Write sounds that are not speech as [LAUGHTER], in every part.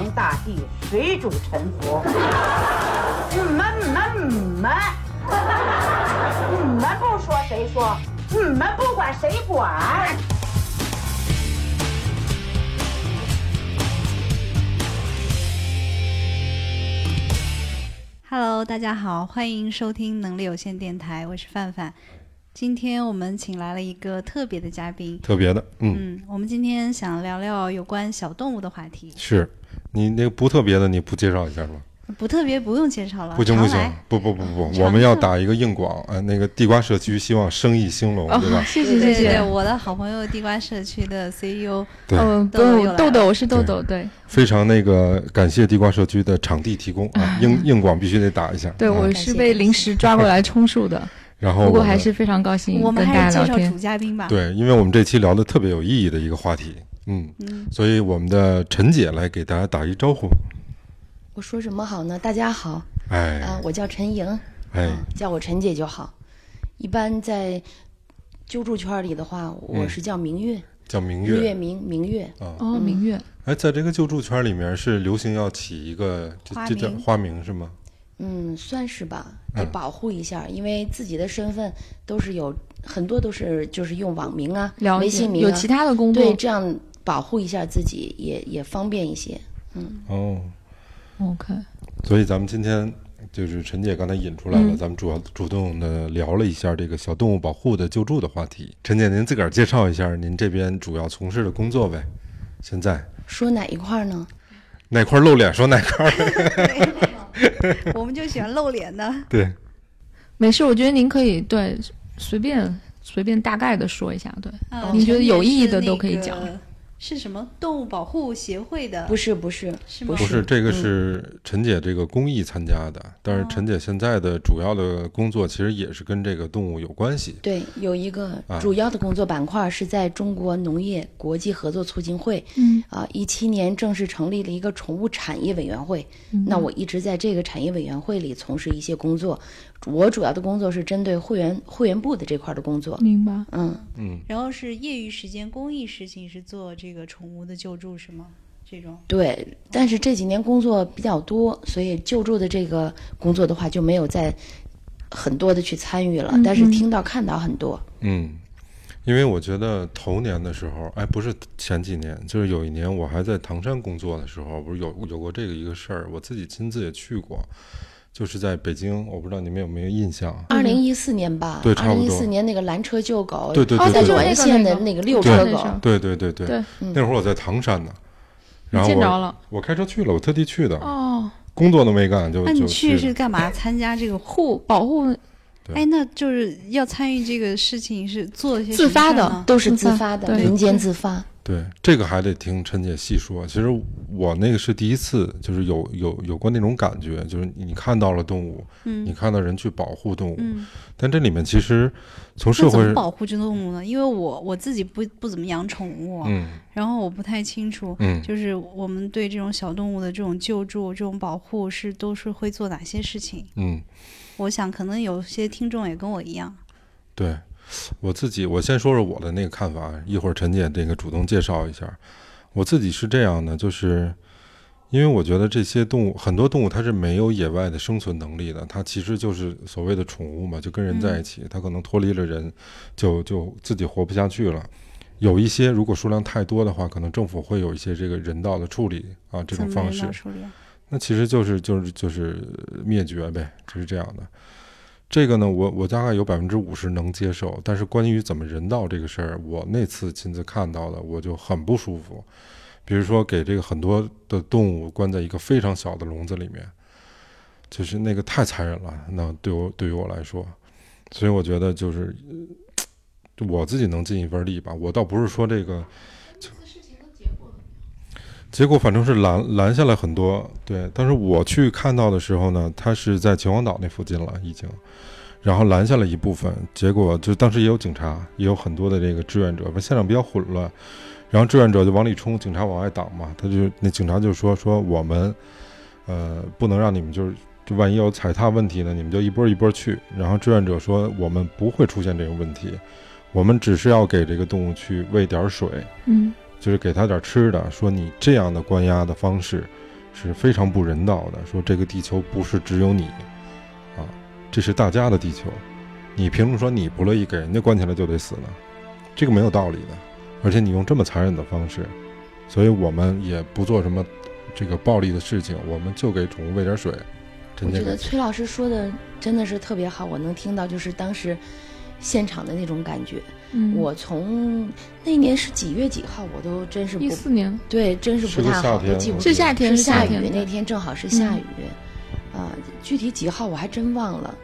皇大帝，谁主沉浮？你们你们你们，你们不说谁说？你们不管谁管？Hello，大家好，欢迎收听能力有限电台，我是范范。今天我们请来了一个特别的嘉宾，特别的，嗯，嗯，我们今天想聊聊有关小动物的话题。是你那个不特别的，你不介绍一下吗？不特别不用介绍了，不行不行，不不不不，我们要打一个硬广，呃，那个地瓜社区希望生意兴隆，对吧？谢谢谢谢。我的好朋友地瓜社区的 CEO，对，嗯，豆豆豆豆，我是豆豆，对非常那个感谢地瓜社区的场地提供啊，硬 [LAUGHS] 硬广必须得打一下。对，啊我是被临时抓过来充数的，[LAUGHS] 然后不过我还是非常高兴我们还是介绍主。嘉宾吧。对，因为我们这期聊的特别有意义的一个话题，嗯，嗯，所以我们的陈姐来给大家打一招呼。我说什么好呢？大家好，哎。啊，我叫陈莹，哎。啊，叫我陈姐就好。一般在救助圈里的话，我是叫明月，叫明日月。月明明月。啊。哦，明月，哎，在这个救助圈里面是流行要起一个这花这叫名花名是吗？嗯，算是吧，得嗯保护一下，因为自己的身份都是有很多都是就是用网名啊、微信名啊，有其他的工作对，这样保护一下自己也也方便一些。嗯哦，，OK，所以咱们今天就是陈姐刚才引出来了，嗯咱们主要主动的聊了一下这个小动物保护的救助的话题。陈姐，您自个儿介绍一下您这边主要从事的工作呗？现在说哪一块呢？哪块露脸说哪块儿？[LAUGHS] 我们就喜欢露脸的。对，没事，我觉得您可以对随便随便大概的说一下，对，啊你觉得有意义的都可以讲那个是什么动物保护协会的？不是不是是吗？不不是这个嗯。是陈姐这个公益参加的，但是陈姐现在的主要的工作其实也是跟这个动物有关系。对，有一个啊。主要的工作板块是在中国农业国际合作促进会，嗯，啊，一七年正式成立了一个宠物产业委员会。嗯。那我一直在这个产业委员会里从事一些工作，我主要的工作是针对会员会员部的这块的工作。明白。嗯，嗯，然后是业余时间、公益事情是做这个宠物的救助是吗？这种对。但是这几年工作比较多，所以救助的这个工作的话就没有再很多的去参与了，嗯但是嗯听到看到很多。嗯，因为我觉得头年的时候，哎，不是前几年，就是有一年我还在唐山工作的时候，不是有有过这个一个事儿，我自己亲自也去过，就是在北京，我不知道你们有没有印象？二零一四年吧，对差不多二零一四年那个拦车救狗，对对对对在短对线的那个那个遛车狗，对对对对，对，那会儿我在唐山呢，然后我见着了我开车去了，我特地去的，哦，工作都没干就就那你去是干嘛？参加这个护 [LAUGHS] 保护哎，那就是要参与这个事情是做一些自发的都是自发的，对民间自发。对，这个还得听陈姐细说。其实我那个是第一次，就是有有有过那种感觉，就是你看到了动物，嗯。你看到人去保护动物，嗯，但这里面其实从社会怎会么保护这动物呢？因为我我自己不不怎么养宠物，嗯。然后我不太清楚，嗯。就是我们对这种小动物的这种救助、这种保护是都是会做哪些事情？嗯，我想可能有些听众也跟我一样，对我自己，我先说说我的那个看法，一会儿陈姐这个主动介绍一下。我自己是这样的，就是因为我觉得这些动物，很多动物它是没有野外的生存能力的，它其实就是所谓的宠物嘛，就跟人在一起，它可能脱离了人，就就自己活不下去了。有一些如果数量太多的话，可能政府会有一些这个人道的处理啊，这种方式？那其实就是就是就是灭绝呗，就是这样的。这个呢，我我大概有百分之五十能接受，但是关于怎么人道这个事儿，我那次亲自看到的，我就很不舒服。比如说，给这个很多的动物关在一个非常小的笼子里面，就是那个太残忍了。那对我对于我来说，所以我觉得就是我自己能尽一份力吧。我倒不是说这个结果反正是拦拦下来很多，对。但是我去看到的时候呢，他是在秦皇岛那附近了，已经，然后拦下了一部分。结果就当时也有警察，也有很多的这个志愿者，现场比较混乱。然后志愿者就往里冲，警察往外挡嘛。他就那警察就说说我们，呃，不能让你们就是万一有踩踏问题呢，你们就一波一波去。然后志愿者说我们不会出现这个问题，我们只是要给这个动物去喂点水。嗯就是给他点吃的，说你这样的关押的方式，是非常不人道的，说这个地球不是只有你，啊，这是大家的地球，你凭什么说你不乐意给人家关起来就得死呢？这个没有道理的，而且你用这么残忍的方式，所以我们也不做什么这个暴力的事情，我们就给宠物喂点水，我觉得崔老师说的真的是特别好，我能听到就是当时现场的那种感觉。嗯，我从那年是几月几号，我都真是不一四年对，真是是不太好，个夏天都记不是夏天，是下雨那天正好是下雨，啊、具体几号我还真忘了。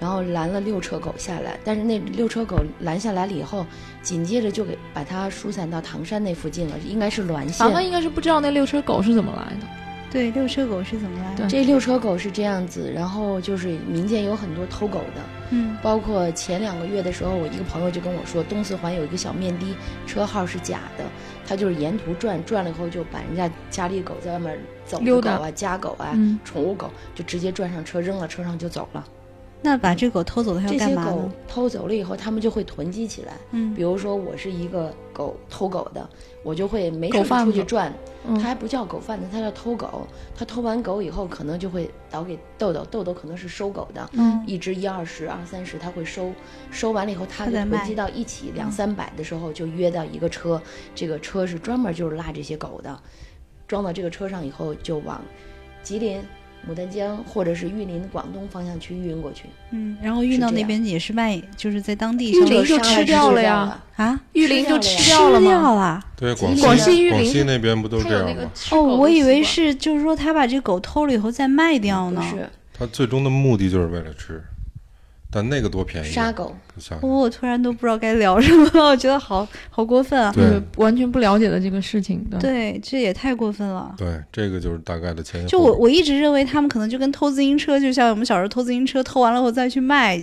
然后拦了六车狗下来，但是那六车狗拦下来了以后，紧接着就给把它疏散到唐山那附近了，应该是滦县。凡凡应该是不知道那六车狗是怎么来的。对，六车狗是怎么来的？这六车狗是这样子，然后就是民间有很多偷狗的，嗯。包括前两个月的时候，我一个朋友就跟我说，东四环有一个小面的，车号是假的，他就是沿途转，转了以后就把人家家里狗在外面走的溜狗啊、家狗啊、嗯。宠物狗，就直接转上车扔了车上就走了。那把这狗偷走了，它这些狗要干嘛呢？偷走了以后，他们就会囤积起来。嗯比如说我是一个狗偷狗的，我就会没事出去转，嗯他还不叫狗贩子，他叫偷狗。他偷完狗以后，可能就会倒给豆豆，豆豆可能是收狗的，嗯一只一二十、二三十，他会收，收完了以后，他就囤积到一起两三百的时候，就约到一个车，这个车是专门就是拉这些狗的，装到这个车上以后，就往吉林、牡丹江或者是玉林、广东方向去运过去。嗯，然后运到那边也是卖，就是在当地玉林就吃掉了了呀啊，玉林就吃吃掉了吃掉吗？了。对广广西玉林广西那边不都这样吗？哦，我以为是，就是说他把这狗偷了以后再卖掉呢。他最终的目的就是为了吃，但那个多便宜啊，杀狗，杀我我突然都不知道该聊什么了，我觉得好好过分啊！对就是完全不了解的这个事情。对，对，这也太过分了。对，这个就是大概的前因就我我一直认为他们可能就跟偷自行车，就像我们小时候偷自行车，偷完了后再去卖。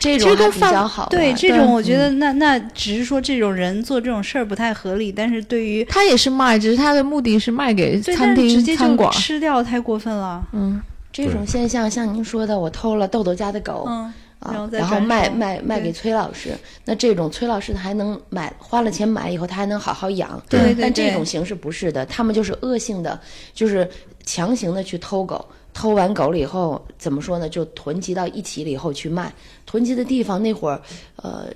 这种还比较好。对这种，我觉得那那只是说这种人做这种事儿不太合理，但是对于他也是卖，只是他的目的是卖给对，餐厅直接、就餐馆。吃掉太过分了。嗯，这种现象，像您说的，我偷了豆豆家的狗。嗯，然后卖卖卖给崔老师，那这种崔老师他还能买，花了钱买以后他还能好好养，对对但这种形式不是的，他们就是恶性的，就是强行的去偷狗，偷完狗了以后怎么说呢？就囤积到一起了以后去卖，囤积的地方那会儿，呃，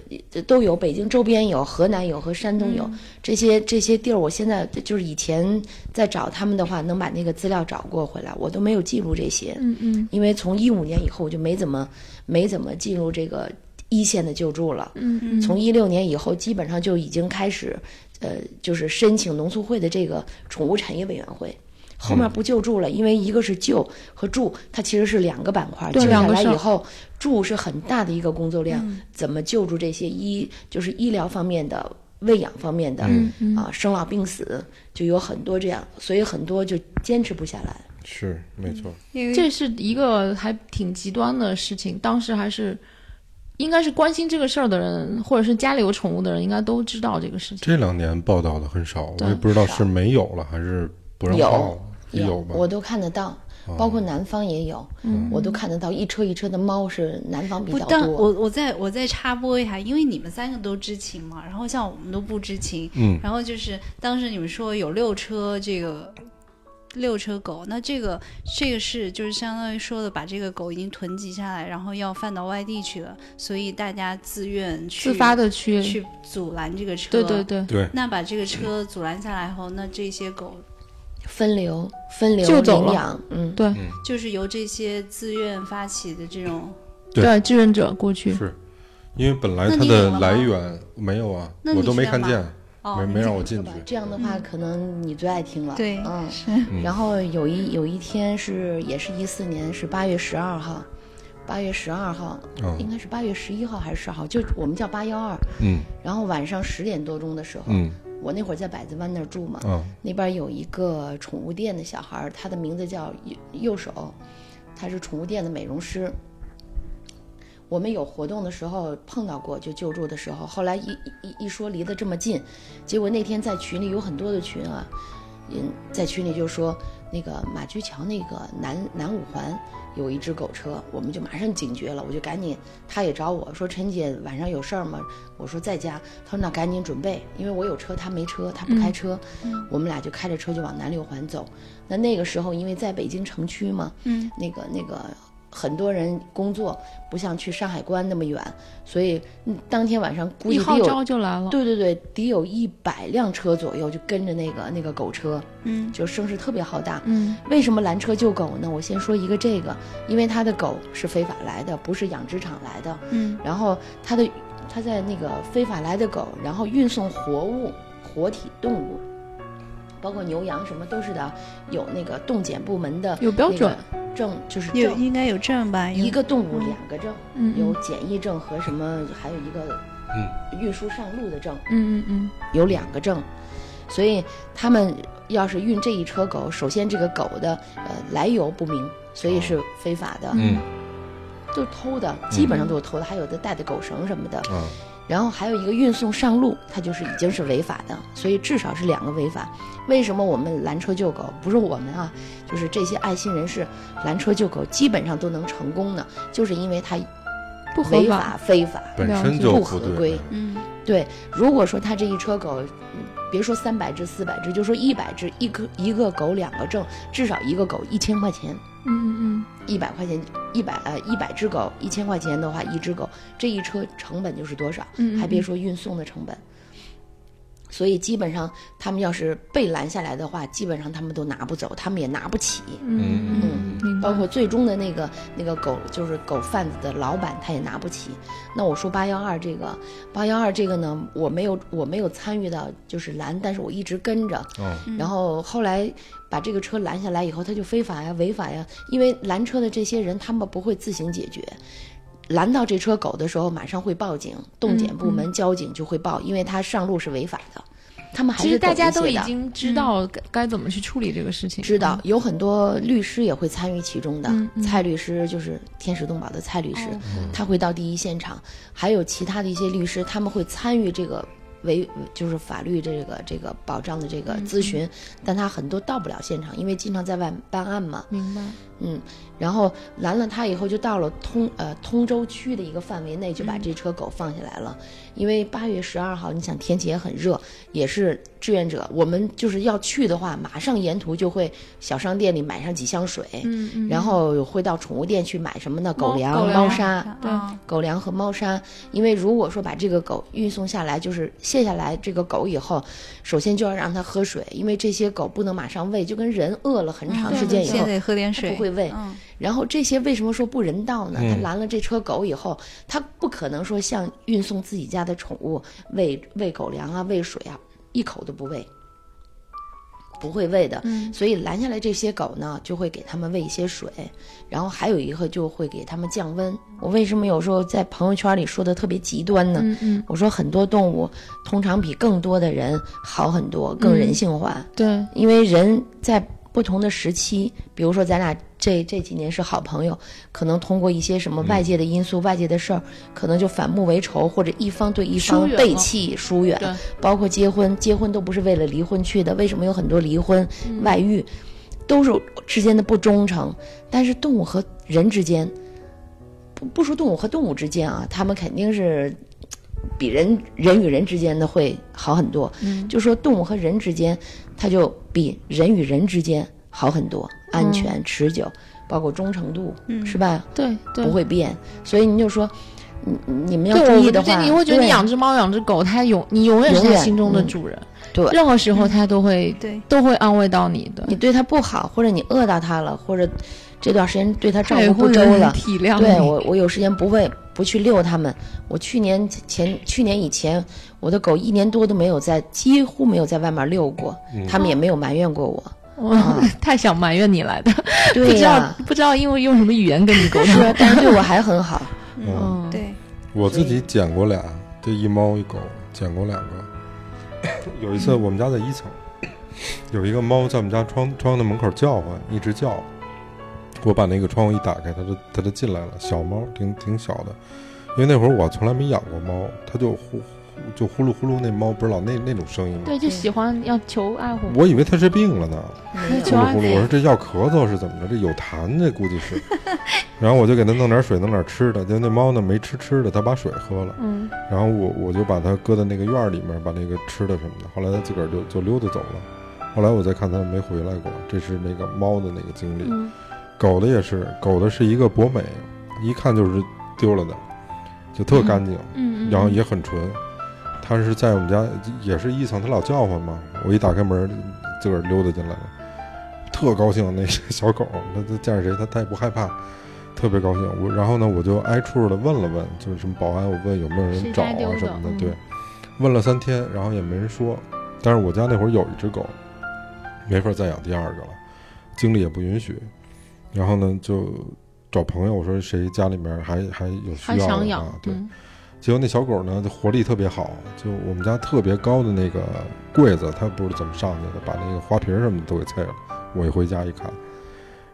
都有，北京周边有，河南有和山东有、嗯这些这些地儿，我现在就是以前在找他们的话，能把那个资料找过回来，我都没有记录这些，嗯嗯因为从一五年以后我就没怎么没怎么进入这个一线的救助了。嗯嗯，从一六年以后，基本上就已经开始，呃，就是申请农促会的这个宠物产业委员会。后面不救助了，因为一个是救和助，它其实是两个板块。对救下来以后，助是很大的一个工作量，怎么救助这些医就是医疗方面的、喂养方面的、啊，生老病死就有很多这样，所以很多就坚持不下来。是没错，因为这是一个还挺极端的事情。当时还是应该是关心这个事儿的人，或者是家里有宠物的人，应该都知道这个事情。这两年报道的很少，我也不知道是没有了还是不让报了，有吧？我都看得到，包括南方也有，我都看得到一车一车的猫是南方比较，多。我我再我再插播一下，因为你们三个都知情嘛，然后像我们都不知情，嗯，然后就是当时你们说有六车这个六车狗，那这个这个是就是相当于说的把这个狗已经囤积下来，然后要贩到外地去了，所以大家自愿去自发的去，去阻拦这个车，对对。对，对，那把这个车阻拦下来后，那这些狗分流分流就走了，嗯，对。就是由这些自愿发起的这种，对。对，志愿者过去。是。因为本来它的来源没有啊，我都没看见，哦，没没让我进去吧。这样的话，可能你最爱听了。对嗯。是然后有一有一天是也是一四年，是八月十二号，八月十二号，嗯应该是八月十一号还是十号，就我们叫八幺二。嗯然后晚上十点多钟的时候，嗯我那会儿在百子湾那儿住嘛，啊那边有一个宠物店的小孩，他的名字叫右右手，他是宠物店的美容师。我们有活动的时候碰到过，就救助的时候，后来一一一说离得这么近，结果那天在群里有很多的群啊，嗯，在群里就说那个马驹桥那个南南五环有一只狗车，我们就马上警觉了，我就赶紧，他也找我说陈姐晚上有事儿吗？我说在家，他说那赶紧准备，因为我有车，他没车，他不开车，我们俩就开着车就往南六环走。那那个时候因为在北京城区嘛，嗯，那个那个很多人工作不像去上海关那么远，所以嗯当天晚上估一号计得有召就来了。对对对，得有一百辆车左右就跟着那个那个狗车，嗯就声势特别浩大。嗯为什么拦车救狗呢？我先说一个这个，因为他的狗是非法来的，不是养殖场来的。嗯然后他的他在那个非法来的狗，然后运送活物、活体动物，包括牛羊什么都是的，有那个动检部门的有标准证，就是证，有应该有证吧？一个动物两个证，嗯有检疫证和什么，还有一个嗯运输上路的证。嗯嗯嗯有两个证，所以他们要是运这一车狗，首先这个狗的呃来由不明，所以是非法的，嗯都是偷的，基本上都是偷的，还有的带的狗绳什么的。啊然后还有一个运送上路，它就是已经是违法的，所以至少是两个违法。为什么我们拦车救狗不是我们啊，就是这些爱心人士拦车救狗基本上都能成功呢？就是因为它不合违法法非法，本身就不合规。嗯对，如果说他这一车狗，嗯别说三百只、四百只，就说一百只，一个一个狗两个证，至少一个狗一千块钱，嗯嗯一百块钱，一百呃一百只狗一千块钱的话，一只狗这一车成本就是多少？嗯，还别说运送的成本。所以基本上他们要是被拦下来的话，基本上他们都拿不走，他们也拿不起。嗯嗯，包括最终的那个那个狗，就是狗贩子的老板，他也拿不起。那我说八幺二这个，八幺二这个呢，我没有我没有参与到就是拦，但是我一直跟着。哦然后后来把这个车拦下来以后，他就非法呀、违法呀，因为拦车的这些人他们不会自行解决。拦到这车狗的时候，马上会报警，动检部门、交警就会报，因为他上路是违法的，他们还是其实大家都已经知道该该怎么去处理这个事情，知道有很多律师也会参与其中的，蔡律师就是天使动保的蔡律师，哦。他会到第一现场，还有其他的一些律师，他们会参与这个违就是法律这个这个保障的这个咨询，但他很多到不了现场，因为经常在外办案嘛，明白。嗯，然后拦了他以后，就到了通呃通州区的一个范围内，就把嗯这车狗放下来了。因为八月十二号，你想天气也很热，也是志愿者，我们就是要去的话，马上沿途就会小商店里买上几箱水，嗯嗯，然后会到宠物店去买什么呢？狗粮、猫砂。对啊狗粮和猫砂，因为如果说把这个狗运送下来，就是卸下来这个狗以后，首先就要让它喝水，因为这些狗不能马上喂，就跟人饿了很长时间以后先，得喝点水，它不会喂。嗯然后这些为什么说不人道呢？嗯他拦了这车狗以后，它不可能说像运送自己家的宠物喂喂狗粮啊、喂水啊，一口都不喂，不会喂的。嗯所以拦下来这些狗呢，就会给它们喂一些水，然后还有一个就会给它们降温。我为什么有时候在朋友圈里说的特别极端呢？嗯嗯，我说很多动物通常比更多的人好很多，更人性化。对，因为人在不同的时期，比如说咱俩这这几年是好朋友，可能通过一些什么外界的因素、外界的事儿，可能就反目为仇，或者一方对一方背弃、疏远。对包括结婚，结婚都不是为了离婚去的，为什么有很多离婚、嗯外遇，都是之间的不忠诚？但是动物和人之间，不不说动物和动物之间啊，他们肯定是。比人人与人之间的会好很多，嗯就说动物和人之间，它就比人与人之间好很多，安全、持久，包括忠诚度，嗯。是吧？对对，不会变。所以你就说，你你们要，注意的话，觉得你会觉得你养只猫、养只狗，它永你永远是它心中的嗯主人，对。任何时候它都会对，都会安慰到你的，你对它不好，或者你饿到它了，或者这段时间对它照顾不周了，体谅对我，我有时间不会不去遛它们。我去年前去年以前，我的狗一年多都没有在，几乎没有在外面遛过，嗯。它们也没有埋怨过我。我 [LAUGHS] 太想埋怨你来的，[LAUGHS] 不知道、不知道因为用什么语言跟你沟通，，[LAUGHS] 但是对我还很好。嗯，嗯，对，我自己捡过俩，这一猫一狗，捡过两个。有一次我们家在一层，有一个猫在我们家窗窗的门口叫唤，一直叫。我把那个窗户一打开，它就它就进来了，小猫挺挺小的，因为那会儿我从来没养过猫，它就忽就呼噜呼噜那猫不是老那那种声音吗？对，就喜欢要求爱护。我以为它是病了呢，呼噜呼噜，我说这要咳嗽是怎么着？这有痰，这估计是。[LAUGHS] 然后我就给它弄点水，弄点吃的。就那猫呢没吃吃的，它把水喝了。嗯，然后我我就把它搁在那个院儿里面，把那个吃的什么的。后来它自个儿就就溜达走了。后来我再看它没回来过，这是那个猫的那个经历。嗯狗的也是，狗的是一个博美，一看就是丢了的，就特干净，嗯，嗯然后也很纯。它是在我们家也是一层，它老叫唤嘛。我一打开门，自个儿溜达进来了，特高兴。那小狗，它它见着谁，它它也不害怕，特别高兴。我然后呢，我就挨处的问了问，就是什么保安，我问有没有人找啊什么的。嗯对，问了三天，然后也没人说。但是我家那会儿有一只狗，没法再养第二个了，精力也不允许。然后呢，就找朋友，我说谁家里面还还有需要的啊，，对。嗯结果那小狗呢，活力特别好，就我们家特别高的那个柜子，它不知道怎么上去的，把那个花瓶什么的都给碎了。我一回家一看，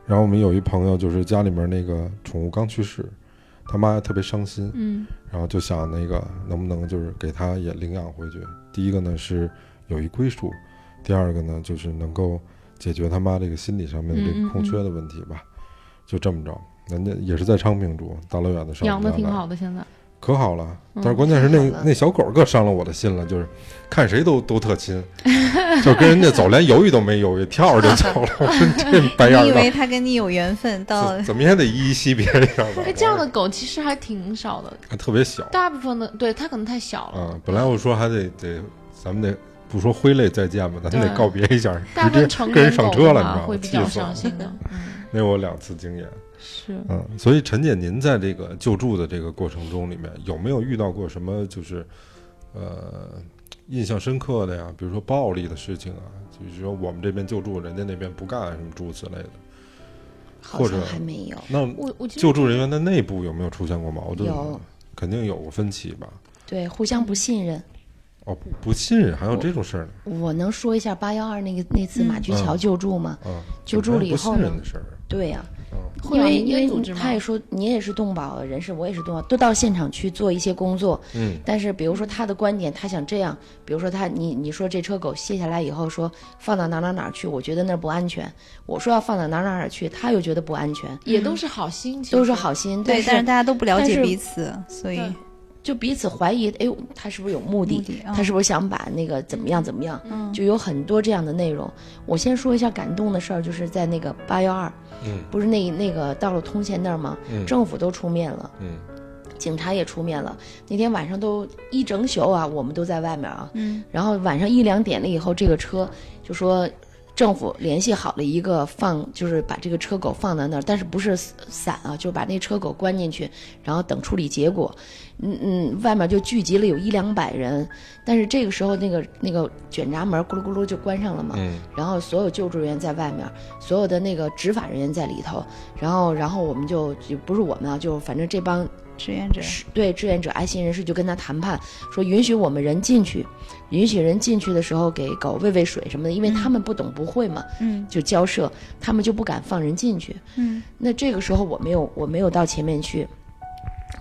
然后我们有一朋友，就是家里面那个宠物刚去世，他妈特别伤心，嗯然后就想那个能不能就是给他也领养回去。第一个呢是有一归属，第二个呢就是能够解决他妈这个心理上面的这个空缺的问题吧。就这么着，人家也是在昌平住，大老远的上养的挺好的，现在。可好了，嗯但是关键是那那小狗更伤了我的心了，就是看谁都都特亲，[LAUGHS] 就跟人家走，连犹豫都没犹豫，跳着就走了。[LAUGHS] 我说这白眼儿，你以为它跟你有缘分，到怎怎么也得依依惜别一下吧哎，？这样的狗其实还挺少的，还特别小，大部分的对它可能太小了。嗯，本来我说还得得，咱们得不说挥泪再见吧，咱们得告别一下，大部直接分成跟人年狗上车了，你知道吗？会比较伤心的。嗯，[LAUGHS] 那我两次经验。是。嗯，所以陈姐，您在这个救助的这个过程中里面，有没有遇到过什么就是，呃，印象深刻的呀？比如说暴力的事情啊，就是说我们这边救助，人家那边不干，什么诸如此类的。好或者像还没有。那我我救助人员的内部有没有出现过矛盾？有，肯定有过分歧吧？对，互相不信任。哦，不不信任，还有这种事儿呢？我能说一下八幺二那个那次马驹桥嗯救助吗？嗯，救助了以后不信呢任的事儿。对呀、嗯因会有民为因为组织？他也说你也是动保人士，我也是动保，都到现场去做一些工作。嗯但是比如说他的观点，他想这样，比如说他你你说这车狗卸下来以后说放到哪哪哪去，我觉得那儿不安全。我说要放到哪哪哪去，他又觉得不安全，也都是好心，情都是好心，对，但是大家都不了解彼此，所以对就彼此怀疑，哎呦，他是不是有目的？目的他是不是想把那个怎么样怎么样？嗯就有很多这样的内容。我先说一下感动的事儿，就是在那个八幺二，嗯不是那那个到了通县那儿吗？嗯政府都出面了，嗯警察也出面了。那天晚上都一整宿啊，我们都在外面啊。嗯然后晚上一两点了以后，这个车就说政府联系好了一个放，就是把这个车狗放在那儿，但是不是散啊，就把那车狗关进去，然后等处理结果。嗯嗯，外面就聚集了有一两百人，但是这个时候那个那个卷闸门咕噜咕噜就关上了嘛。嗯然后所有救助人员在外面，所有的那个执法人员在里头，然后然后我们就就不是我们啊，就反正这帮志愿者，对志愿者、爱心人士就跟他谈判，说允许我们人进去，允许人进去的时候给狗喂喂水什么的，因为他们不懂不会嘛，嗯就交涉，他们就不敢放人进去。嗯那这个时候我没有我没有到前面去，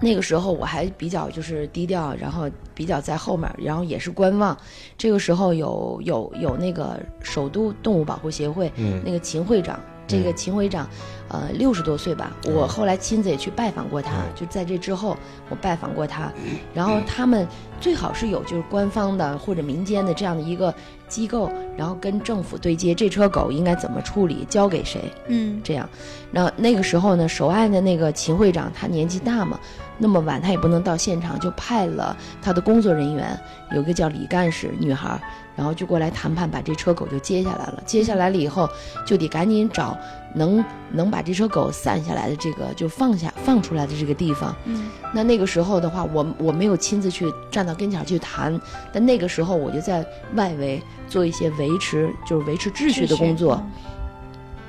那个时候我还比较就是低调，然后比较在后面，然后也是观望。这个时候有有有那个首都动物保护协会嗯那个秦会长，这个秦会长，呃，六十多岁吧。我后来亲自也去拜访过他，嗯就在这之后，我拜访过他。[CLEARS THROAT] 然后他们最好是有就是官方的或者民间的这样的一个机构，然后跟政府对接，这车狗应该怎么处理，交给谁，嗯这样。然后那个时候呢，首案的那个秦会长他年纪大嘛，那么晚他也不能到现场，就派了他的工作人员，有个叫李干事女孩儿，然后就过来谈判，把这车狗就接下来了。接下来了以后，就得赶紧找能能把这车狗散下来的这个就放下放出来的这个地方。嗯那那个时候的话，我我没有亲自去站到跟前去谈，但那个时候我就在外围做一些维持，就是维持秩序的工作。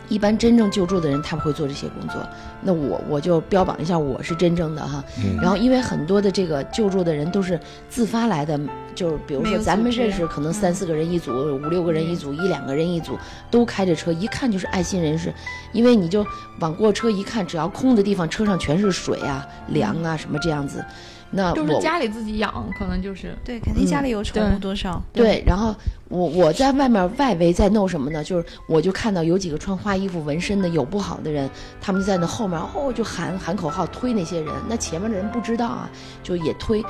一般真正救助的人，他们会做这些工作。那我我就标榜一下，我是真正的哈。嗯然后，因为很多的这个救助的人都是自发来的，就是比如说咱们认识，可能嗯三四个人一组，五六个人一组，一两个人一组，都开着车，一看就是爱心人士。因为你就往过车一看，只要空的地方，车上全是水啊、粮啊什么这样子。那就是家里自己养，可能就是对，肯定家里有宠物多少。对，然后我我在外面外围在弄什么呢？就是我就看到有几个穿花衣服、纹身的有不好的人，他们就在那后面哦就喊喊口号推那些人，那前面的人不知道啊，就也推。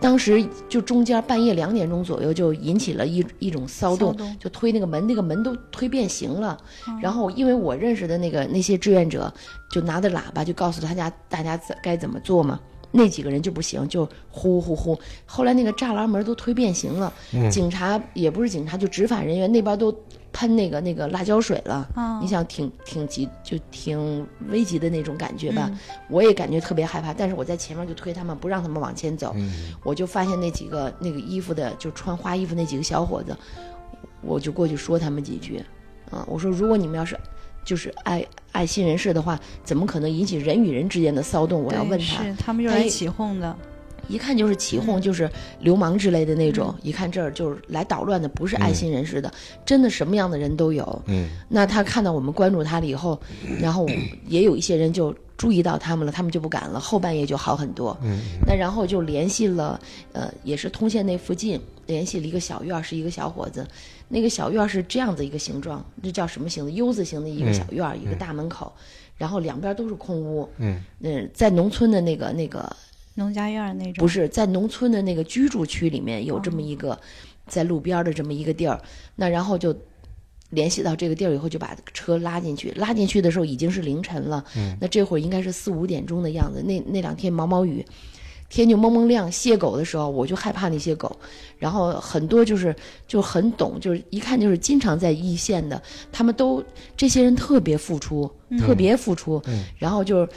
当时就中间半夜两点钟左右就引起了一一种骚动，骚动就推那个门，那个门都推变形了。然后因为我认识的那个那些志愿者，就拿着喇叭就告诉大家大家该怎么做嘛。那几个人就不行，就呼呼呼。后来那个栅栏门都推变形了，警察也不是警察，就执法人员那边都喷那个那个辣椒水了。嗯你想挺挺急，就挺危急的那种感觉吧。我也感觉特别害怕，但是我在前面就推他们，不让他们往前走。我就发现那几个那个衣服的，就穿花衣服那几个小伙子，我就过去说他们几句。啊，我说如果你们要是就是爱爱心人士的话，怎么可能引起人与人之间的骚动？我要问他。是他们就是来起哄的。一看就是起哄，就是流氓之类的那种。一看这儿就是来捣乱的，不是爱心人士的，真的什么样的人都有。嗯，那他看到我们关注他了以后，然后也有一些人就注意到他们了，他们就不敢了，后半夜就好很多。嗯，那然后就联系了，呃，也是通县那附近联系了一个小院儿，是一个小伙子。那个小院儿是这样子一个形状，这叫什么形子？U 字形的一个小院儿，一个大门口，然后两边都是空屋。嗯嗯，在农村的那个那个农家院儿那种，不是在农村的那个居住区里面有这么一个，在路边儿的这么一个地儿，那然后就联系到这个地儿以后，就把车拉进去。拉进去的时候已经是凌晨了，那这会儿应该是四五点钟的样子。那那两天毛毛雨，天就蒙蒙亮，卸狗的时候我就害怕那些狗，然后很多就是就很懂，就是一看就是经常在一线的，他们都这些人特别付出，特别付出，然后就是。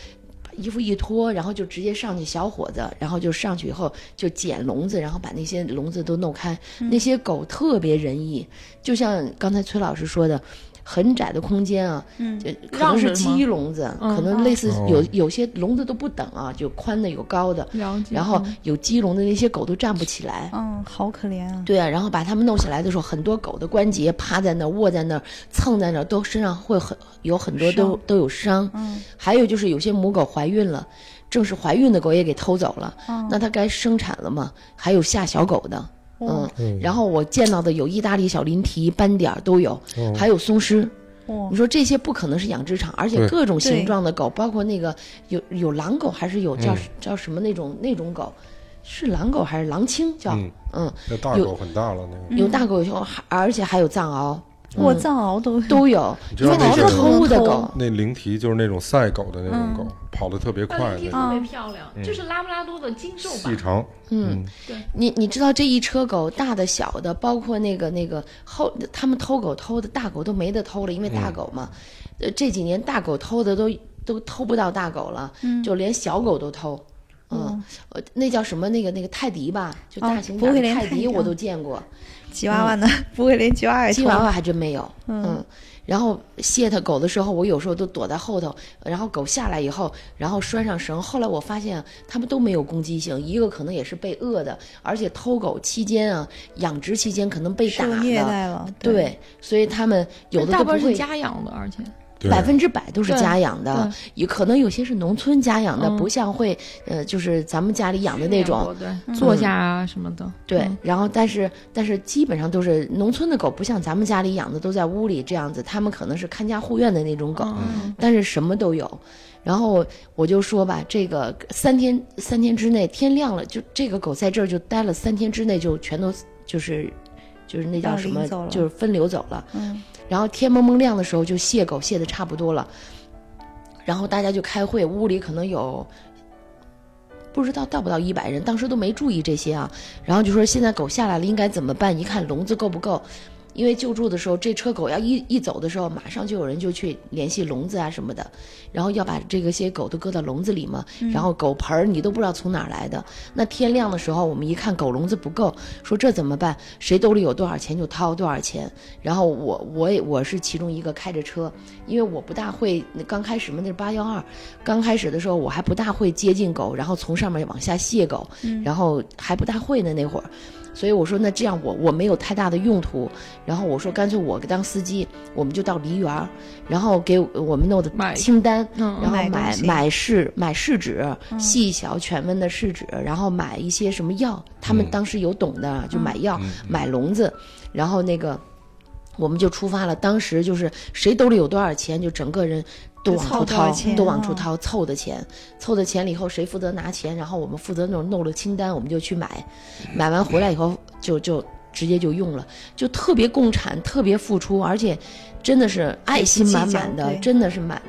衣服一脱，然后就直接上去，小伙子，然后就上去以后就捡笼子，然后把那些笼子都弄开。那些狗特别仁义，就像刚才崔老师说的，很窄的空间啊，嗯就可能是鸡笼子，嗯可能类似哦有有些笼子都不等啊，就宽的有高的，然后嗯有鸡笼的那些狗都站不起来。嗯，好可怜啊。对啊，然后把它们弄下来的时候，很多狗的关节趴在那儿、卧在那儿、蹭在那儿，都身上会很有很多都都有伤。嗯还有就是有些母狗怀孕了，正是怀孕的狗也给偷走了，嗯那它该生产了嘛？还有下小狗的，哦嗯，然后我见到的有意大利小林蹄、斑点儿都有，哦还有松狮。哦你说这些不可能是养殖场，而且各种形状的狗，包括那个有有狼狗，还是有叫、叫什么那种那种狗，是狼狗还是狼青叫？嗯。嗯，有那大狗很大了，那个。有大狗而且还有藏獒我藏獒都都有，知因为它是道那个偷偷的狗。那灵缇就是那种赛狗的那种狗，跑得特别快特别漂亮，就是拉布拉多的精瘦版。细长。嗯，对。你你知道这一车狗，大的小的，包括那个那个后，他们偷狗偷的大狗都没得偷了，因为大狗嘛，呃这几年大狗偷的都都偷不到大狗了，就连小狗都偷。嗯，呃那叫什么？那个那个泰迪吧，就大型不会点的连泰迪泰迪我都见过，吉娃娃呢，不会连吉娃娃也吉娃娃还真没有。嗯，然后卸它狗的时候，我有时候都躲在后头，然后狗下来以后，然后拴上绳。后来我发现它们都没有攻击性，一个可能也是被饿的，而且偷狗期间啊，养殖期间可能被打受虐，待了。对，所以它们有的大部分是。家养的，而且对百分之百都是家养的对，也可能有些是农村家养的，嗯。不像会呃，就是咱们家里养的那种，对，坐下啊什么的。对，嗯。然后但是但是基本上都是农村的狗，不像咱们家里养的都在屋里这样子，他们可能是看家护院的那种狗，嗯。但是什么都有。然后我就说吧，这个三天三天之内天亮了，就这个狗在这儿就待了三天之内就全都就是就是那叫什么就是分流走了。嗯然后天蒙蒙亮的时候就卸狗，卸的差不多了，然后大家就开会，屋里可能有不知道到不到一百人，当时都没注意这些啊。然后就说现在狗下来了，应该怎么办？一看笼子够不够。因为救助的时候，这车狗要一一走的时候，马上就有人就去联系笼子啊什么的，然后要把这个些狗都搁到笼子里嘛。然后狗盆儿你都不知道从哪儿来的。那天亮的时候，我们一看狗笼子不够，说这怎么办？谁兜里有多少钱就掏多少钱。然后我我也我是其中一个开着车，因为我不大会，刚开始嘛那是八幺二，刚开始的时候我还不大会接近狗，然后从上面往下卸狗，然后还不大会呢那会儿。所以我说那这样我我没有太大的用途，然后我说干脆我当司机，我们就到梨园儿，然后给我们弄的清单，嗯然后买买买试买试纸，细小全温的试纸，然后买一些什么药，他们嗯。当时有懂的就买药，嗯。买笼子，然后那个我们就出发了。当时就是谁兜里有多少钱，就整个人都往出掏，钱都往出哦掏，凑的钱，凑的钱了以后，谁负责拿钱，然后我们负责那种弄了清单，我们就去买，买完回来以后就就直接就用了，就特别共产，特别付出，而且真的是爱心满满的，真的是满。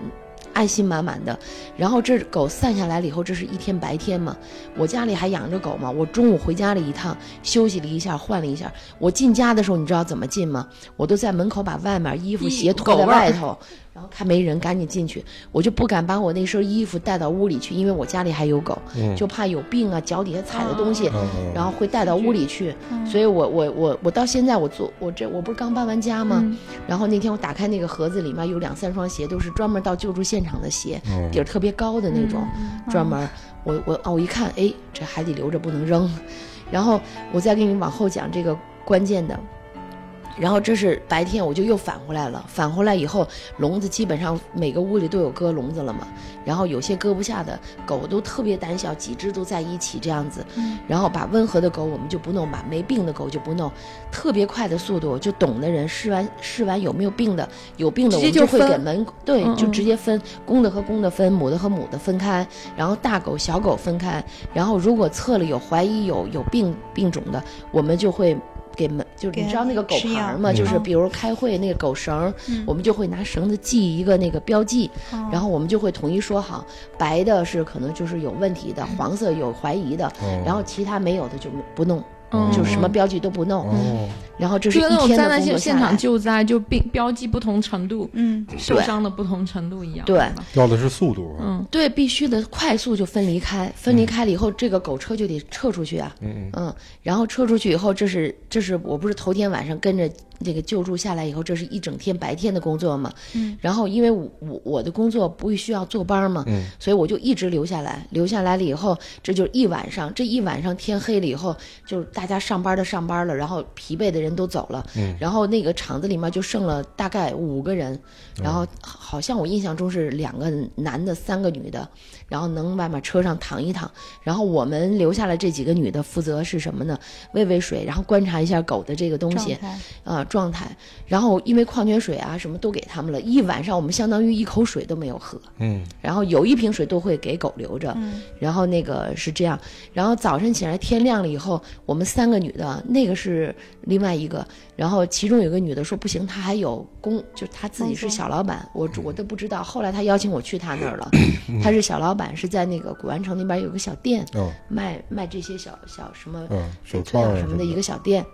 爱心满满的，然后这狗散下来了以后，这是一天白天嘛。我家里还养着狗嘛，我中午回家了一趟，休息了一下，换了一下。我进家的时候，你知道怎么进吗？我都在门口把外面衣服鞋脱在外头，然后看没人，赶紧进去。我就不敢把我那身衣服带到屋里去，因为我家里还有狗，嗯就怕有病啊，脚底下踩的东西，然后会带到屋里去。所以我我我我到现在我做我这我不是刚搬完家吗？嗯然后那天我打开那个盒子，里面有两三双鞋，都是专门到救助现场的鞋，嗯底儿特别高的那种，专门。我我哦，我一看，哎，这还得留着，不能扔。然后我再给你往后讲这个关键的。然后这是白天，我就又返回来了。返回来以后，笼子基本上每个屋里都有搁笼子了嘛。然后有些搁不下的狗都特别胆小，几只都在一起这样子。然后把温和的狗我们就不弄，把没病的狗就不弄，特别快的速度，就懂的人试完试完有没有病的，有病的我们就会给门对，就嗯嗯直接分公的和公的分，母的和母的分开，然后大狗小狗分开，然后如果测了有怀疑有有病病种的，我们就会。给门就是你知道那个狗牌儿吗？就是嗯。比如开会那个狗绳我们就会拿绳子系一个那个标记，哦。然后我们就会统一说好，白的是可能就是有问题的，黄色有怀疑的，哦。然后其他没有的就不弄，嗯就什么标记都不弄。哦，然后这是就跟那种一天灾难的工作下来现现场。救灾，就并标记不同程度，嗯，受伤的不同程度一样。对吧要的是速度啊。嗯，对，必须的，快速就分离开，分离开了以后，这个狗车就得撤出去啊。嗯嗯嗯，然后撤出去以后，这是这是我不是头天晚上跟着这个救助下来以后，这是一整天白天的工作嘛。嗯。然后因为我我我的工作不需要坐班嘛，嗯所以我就一直留下来。留下来了以后，这就一晚上，这一晚上天黑了以后，就是大家上班的上班了，然后疲惫的人都走了，嗯然后那个厂子里面就剩了大概五个人，然后好像我印象中是两个男的，三个女的，然后能外面车上躺一躺，然后我们留下来这几个女的负责是什么呢？喂喂水，然后观察一下狗的这个东西状态啊、状态，然后因为矿泉水啊什么都给他们了，一晚上我们相当于一口水都没有喝，嗯然后有一瓶水都会给狗留着，嗯然后那个是这样，然后早晨起来天亮了以后，我们三个女的，那个是另外一个，然后其中有个女的说不行，她还有工，就她自己是小老板，我我都不知道，后来她邀请我去她那儿了，她是小老板，是在那个古玩城那边有个小店，哦卖卖这些小小什么翡翠啊什么的一个小店。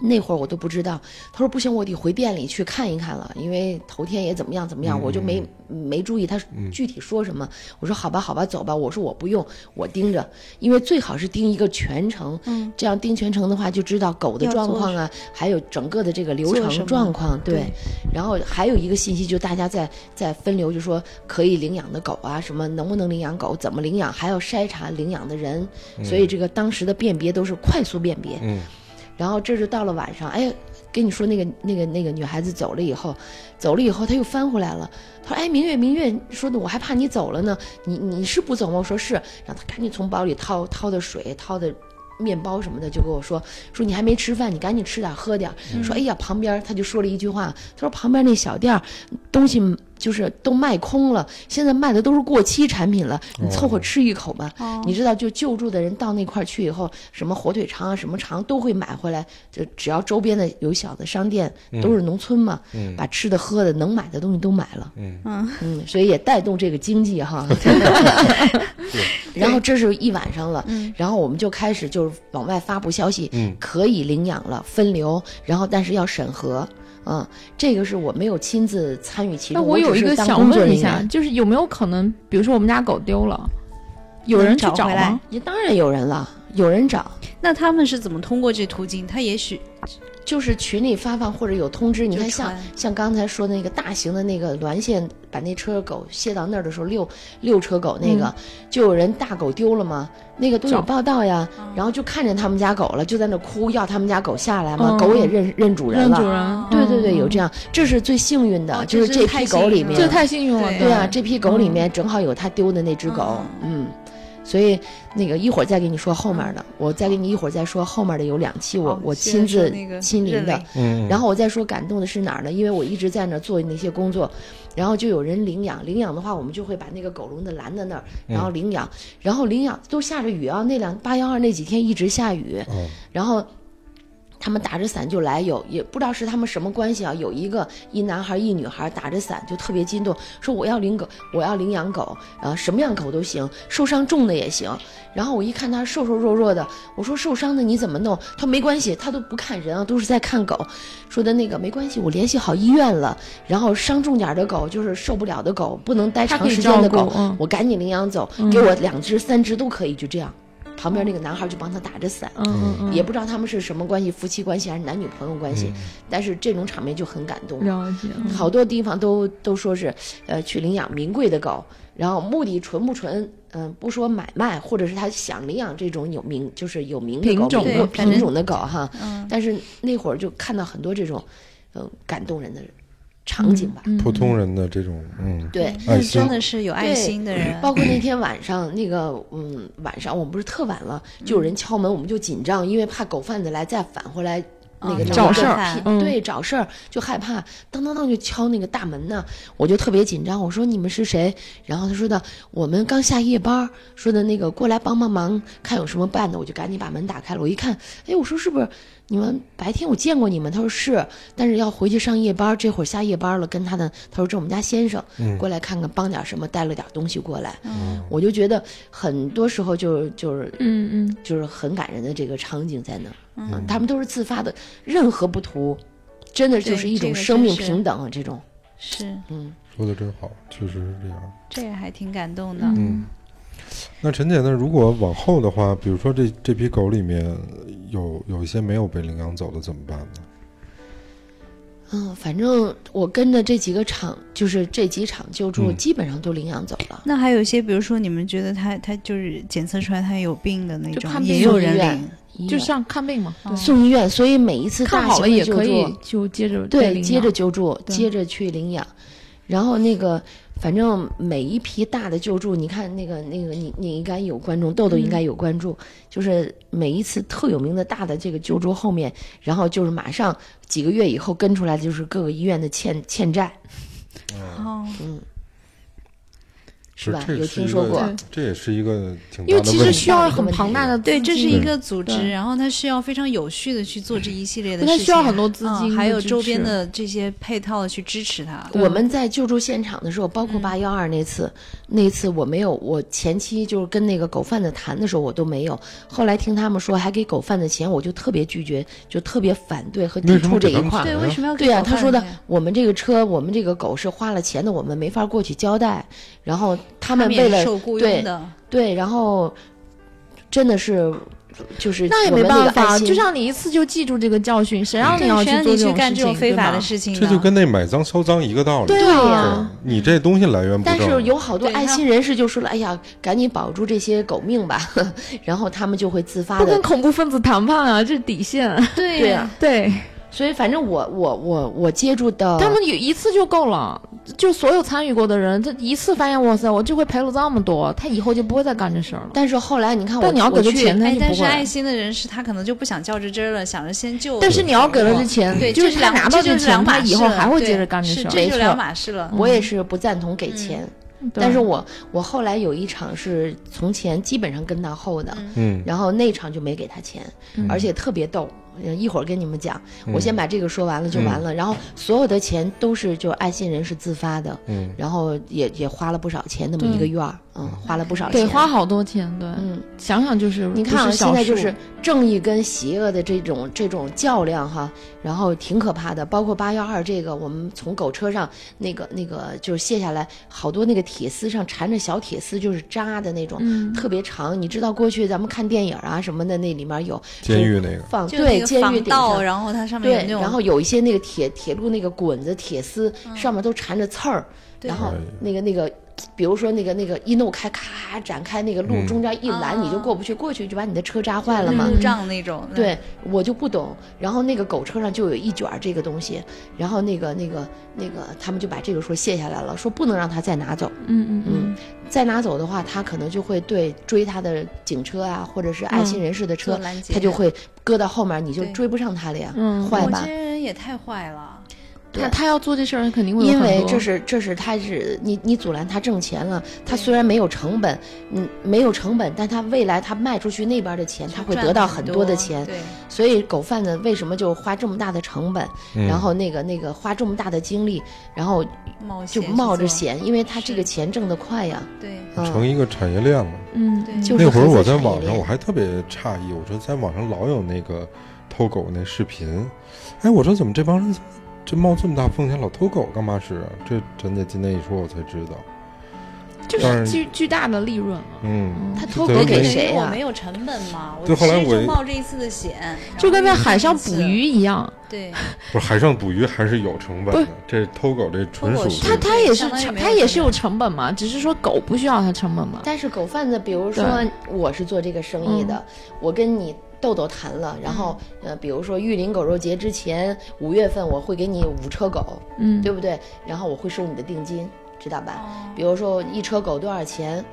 那会儿我都不知道，他说不行，我得回店里去看一看了，因为头天也怎么样怎么样，嗯我就没没注意他嗯具体说什么。我说好吧，好吧，走吧。我说我不用，我盯着，因为最好是盯一个全程，嗯，这样盯全程的话就知道狗的状况啊，还有整个的这个流程状况。对，对然后还有一个信息，就大家在在分流，就说可以领养的狗啊，什么能不能领养狗，怎么领养，还要筛查领养的人，所以这个当时的辨别都是快速辨别。嗯然后这就到了晚上，哎，跟你说那个那个那个女孩子走了以后，走了以后，她又翻回来了。她说：“哎，明月，明月，说的我还怕你走了呢，你你是不走吗？”我说是。然后她赶紧从包里掏掏的水，掏的面包什么的，就跟我说：“说你还没吃饭，你赶紧吃点喝点儿。说：“哎呀，旁边她就说了一句话，她说旁边那小店儿东西就是都卖空了，现在卖的都是过期产品了，你凑合吃一口吧。哦你知道，就救助的人到那块儿去以后，什么火腿肠啊，什么肠都会买回来。就只要周边的有小的商店，都是农村嘛，嗯把吃的喝的能买的东西都买了。嗯嗯嗯，所以也带动这个经济哈。[LAUGHS] 然后这是一晚上了，嗯然后我们就开始就是往外发布消息，嗯可以领养了，分流，然后但是要审核。嗯，这个是我没有亲自参与其中，那我有一个想问一下，就是有没有可能，比如说我们家狗丢了，有人去找吗？也当然有人了，有人找。那他们是怎么通过这途径？他也许就是群里发放或者有通知，你看像传。像刚才说的那个大型的那个滦县，把那车狗卸到那儿的时候，遛遛车狗那个，就有人大狗丢了嘛，那个都有报道呀，然后就看见他们家狗了，就在那哭，要他们家狗下来嘛，嗯。狗也认认主人了。认主人。哦，对对对，嗯。有这样，这是最幸运的，哦就是这批狗里面，这太幸运了，对对。啊，这批狗里面正好有他丢的那只狗，嗯，所以那个一会儿再给你说后面的，我再给你一会儿再说后面的有两期我、好我亲自亲临的，嗯，然后我再说感动的是哪儿呢？因为我一直在那儿做那些工作，然后就有人领养，领养的话我们就会把那个狗笼子拦在那儿，然后领养，然后领养都下着雨啊，那两八幺二那几天一直下雨，哦。然后他们打着伞就来，有也不知道是他们什么关系啊。有一个一男孩一女孩打着伞就特别激动，说我要领狗，我要领养狗，啊，什么样狗都行，受伤重的也行。然后我一看他瘦瘦弱弱的，我说受伤的你怎么弄？他说没关系，他都不看人啊，都是在看狗。说的那个没关系，我联系好医院了。然后伤重点的狗就是受不了的狗，不能待长时间的狗，嗯我赶紧领养走，给我两只三只都可以，就这样。旁边那个男孩就帮他打着伞，嗯嗯嗯，也不知道他们是什么关系，夫妻关系还是男女朋友关系，但是这种场面就很感动。了解，嗯。好多地方都都说是，呃，去领养名贵的狗，然后目的纯不纯，嗯、不说买卖，或者是他想领养这种有名，就是有名的狗，品种的狗哈。嗯。但是那会儿就看到很多这种，呃，感动人的场景吧。嗯普通人的这种，嗯，对，那爱心真的是有爱心的人，包括那天晚上那个，嗯，晚上我们不是特晚了，就有人敲门，我们就紧张，因为怕狗贩子来再返回来。那个找事儿对，找事儿就害怕，当当当就敲那个大门呢，我就特别紧张。我说你们是谁？然后他说的我们刚下夜班，说的那个过来帮帮忙，看有什么办的。我就赶紧把门打开了。我一看，哎，我说是不是你们白天我见过你们？他说是，但是要回去上夜班，这会儿下夜班了，跟他的他说这我们家先生过来看看帮点什么，带了点东西过来。我就觉得很多时候就就是嗯嗯，就是很感人的这个场景在那儿，嗯，他们都是自发的，任何不图，真的就是一种生命平等啊，这种，是。嗯，说的真好，确实是这样。这个还挺感动的。嗯，那陈姐，那如果往后的话，比如说这这批狗里面有有一些没有被领养走的，怎么办呢？嗯，反正我跟着这几个厂，就是这几场救助，嗯基本上都领养走了。那还有一些，比如说你们觉得他他就是检测出来他有病的那种，就也有人领。就医院上看病嘛，送医院，所以每一次看大型好了也可的救助以就接着对，接着救助，接着去领养，然后那个，反正每一批大的救助，你看那个那个你你应该有关注，豆豆应该有关注，就是每一次特有名的大的这个救助后面，然后就是马上几个月以后跟出来的就是各个医院的欠欠债，哦，嗯，是吧？有听说过？这也是一个挺因为其大的问题。实需要很庞大的对，这是一个组织，然后它需要非常有序的去做这一系列的事情，它需要很多资嗯金还有周边的这些配套的去支持它。我们在救助现场的时候，包嗯括八幺二那次，那次我没有，我前期就是跟那个狗贩子谈的时候，我都没有。后来听他们说还给狗贩子钱，我就特别拒绝，就特别反对和抵触这一块。对，为什么要给对呀、他说的我们这个车，我们这个狗是花了钱的，我们没法过去交代。然后他他们为了也是受雇对佣的，对，然后真的是就是那也没办法，就让你一次就记住这个教训，谁让你，谁让要去做这你去干这事情种非法的事情呢？这就跟那买赃销赃一个道理。对对呀、啊你这东西来源不但是，有好多爱心人士就说了：“哎呀，赶紧保住这些狗命吧。[LAUGHS] ”然后他们就会自发的不跟恐怖分子谈判啊，这是底线。对对呀、对所以反正我我我我接触的他们有一次就够了，就所有参与过的人，他一次发现，哇塞，我这回赔了这么多，他以后就不会再干这事儿了。但是后来你看我，但你要给我去他钱，他哎，就不会。但是爱心的人士他可能就不想较这真儿了，想着先救。但是你要给了这钱，对，就是他两拿到这钱，他以后还会接着干这事儿。没错这就两码事了。我也是不赞同给钱。对但是我我后来有一场是从前基本上跟到后的，嗯，然后那场就没给他钱，而且特别逗。呃一会儿跟你们讲。嗯我先把这个说完了就完了。然后所有的钱都是就爱心人士自发的，嗯，然后也也花了不少钱，那么一个院儿，嗯，花了不少钱。对，花好多钱，对，嗯，想想就是你看啊，现在就是正义跟邪恶的这种这种较量哈，然后挺可怕的。包括八幺二这个，我们从狗车上那个那个就是卸下来，好多那个铁丝上缠着小铁丝，就是扎的那种，嗯特别长。你知道过去咱们看电影啊什么的，那里面有监狱那个，放对监狱顶盗，上。然后它上面对，然后有一些那个铁铁路那个滚子、铁丝上面都缠着刺儿，对然后哎那个那个，比如说那个那个一弄开，咔展开那个路嗯。中间一拦，你就啊过不去，过去就把你的车扎坏了嘛。路障那种，对我就不懂，然后那个狗车上就有一卷这个东西，然后那个那个那个他们就把这个说卸下来了，说不能让他再拿走，嗯嗯嗯，再拿走的话，他可能就会对追他的警车啊，或者是爱心人士的车，他就会搁到后面，你就追不上他了呀，嗯。坏吧？我这？人也太坏了。对。他他要做这事儿，肯定会因为这是这是他是你你阻拦他挣钱了，他虽然没有成本，嗯，没有成本，但他未来他卖出去那边的钱，他会得到很多多的钱，对，所以狗贩子为什么就花这么大的成本，嗯。然后那个那个花这么大的精力，然后冒就险，冒着险，因为他这个钱挣得快呀，对。嗯，成一个产业链了。嗯对，就是那会儿我在网上我还特别诧异，我说在网上老有那个偷狗那视频，哎，我说怎么这帮人这冒这么大风险老偷狗干嘛使啊？这陈姐今天一说，我才知道。就是巨巨大的利润了。嗯，他偷狗给谁我没有成本嘛，我对后来其实就我冒这一次的险，就跟在海上捕鱼，一样，对，[LAUGHS] 不是海上捕鱼还是有成本的，这偷狗这纯属偷狗是它它也是相当于成，没有成本它也是有成本嘛，只是说狗不需要它成本嘛。但是狗贩子，比如说我是做这个生意的，我跟你豆豆谈了，然后呃，比如说玉林狗肉节之前五月份我会给你五车狗，嗯，对不对？然后我会收你的定金，知道吧？哦比如说一车狗多少钱，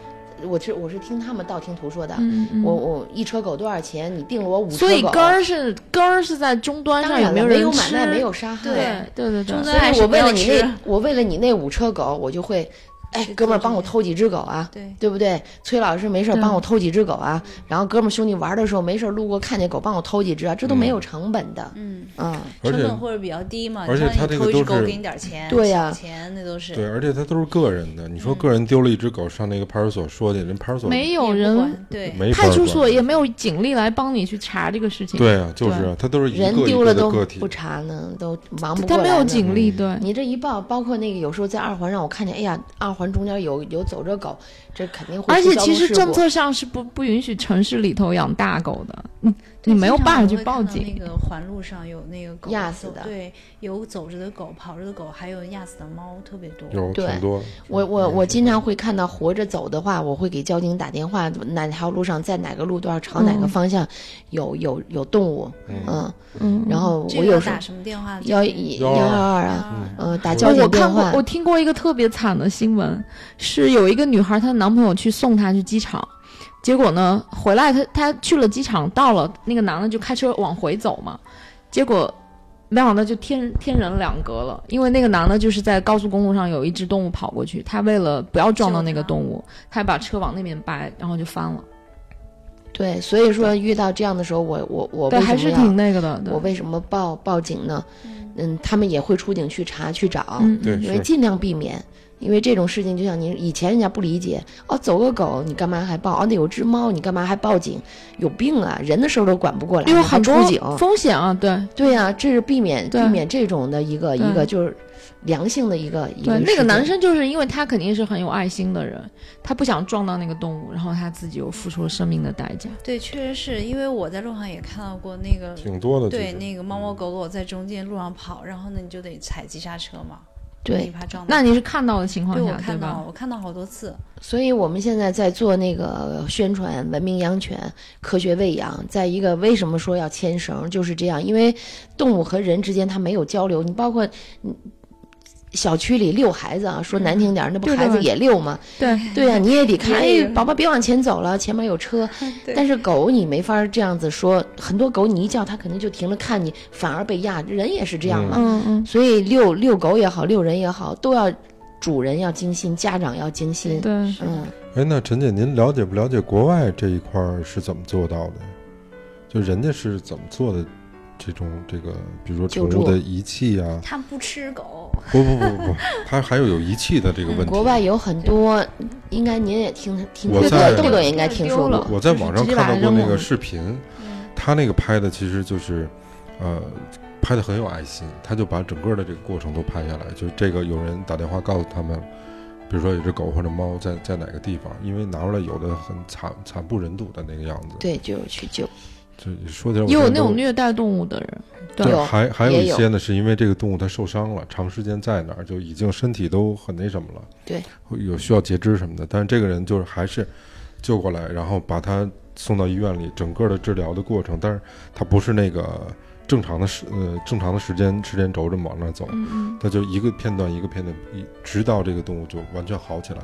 我是我是听他们道听途说的。嗯嗯我我一车狗多少钱？你定了我五车狗，所以根儿是根儿是在终端上有没有人吃？有买卖，没有杀害。对对对对中，所间还是以我为了你那，我为了你那五车狗，我就会，哎，哥们儿帮我偷几只狗啊，对对不对？崔老师没事儿帮我偷几只狗啊，然后哥们儿兄弟玩的时候没事儿路过看见狗帮我偷几只啊，这都没有成本的，嗯，嗯，成本或者比较低嘛，而且它你像你这个都是偷一只狗给你点儿钱，对呀钱那都是对，而且他都是个人的。你说个人丢了一只狗，上那个派出所说去，人派出所没有人，对派出所也没有警力来帮你去查这个事情。对啊，就是啊，它都是一人丢了都的个体不。查呢，都忙不过来他没有。警力，对，你这一报，包括那个有时候在二环让，我看见，哎呀，二环中间有有走着狗，这肯定会而且其实政策上是不不允许城市里头养大狗的，你你没有办法去报警。那个环路上有那个狗压死的对，有走着的狗、跑着的狗，还有压死的猫，特别多。有对挺多，我我我经常会看到活着走的话，我会给交警打电话，哪条路上在哪个路段朝哪个嗯方向有有有动物，嗯，嗯，然后我有打什么电话？幺幺幺二啊，嗯，打交警电话，，看过我听过一个特别惨的新闻，是有一个女孩，她男朋友去送她去机场，结果呢回来她她去了机场，到了那个男的就开车往回走嘛，结果没想到就天天人两隔了，因为那个男的就是在高速公路上有一只动物跑过去，他为了不要撞到那个动物，他把车往那边掰，然后就翻了。对，所以说遇到这样的时候，我我我对，还是挺那个的。我为什么报报警呢？嗯，他们也会出警去查去找，因为尽量避免。因为这种事情，就像您以前人家不理解，哦，走个狗你干嘛还报？哦，那有只猫你干嘛还报警？有病啊！人的事儿都管不过来，因为你还很出警？风险啊，对对呀、这是避免避免这种的一个一个就是良性的一个一，个那个男生就是因为他肯定是很有爱心的人，他不想撞到那个动物，然后他自己又付出了生命的代价。对，确实是因为我在路上也看到过那个，挺多的。对，那个猫猫狗狗在中间路上跑，然后呢你就得踩急刹车嘛，对。那你是看到的情况下，对看到吧？我看到好多次，所以我们现在在做那个宣传文明养犬、科学喂养。在一个为什么说要牵绳，就是这样，因为动物和人之间它没有交流。你包括嗯小区里遛孩子啊，说难听点儿，那不孩子也遛吗？对，对呀、你也得看，哎宝宝别往前走了，前面有车。[LAUGHS] 但是狗你没法这样子说，很多狗你一叫它肯定就停了看你，反而被压。人也是这样嘛。嗯嗯，所以遛遛狗也好，遛人也好，都要主人要精心，家长要精心。对。嗯，哎，那陈姐，您了解不了解国外这一块是怎么做到的？就人家是怎么做的这种这个，比如说宠物的遗弃啊，他不吃狗，不不不不不，[LAUGHS] 它还有有遗弃的这个问题。国外有很多，应该您也听听说我豆豆也应该听说了过。我在网上看到过那个视频，嗯他那个拍的其实就是，呃，拍的很有爱心，他就把整个的这个过程都拍下来。就是这个有人打电话告诉他们，比如说有只狗或者猫在在哪个地方，因为拿出来有的很惨惨不忍睹的那个样子。对，就去救。就说起来也有那种虐待动物的人，对，有还还有一些呢，是因为这个动物它受伤了，长时间在那儿就已经身体都很那什么了，对，有需要截肢什么的。但是这个人就是还是救过来，然后把他送到医院里，整个的治疗的过程，但是他不是那个正常的时呃正常的时间时间轴这么往那走，嗯嗯，他就一个片段一个片段，一直到这个动物就完全好起来。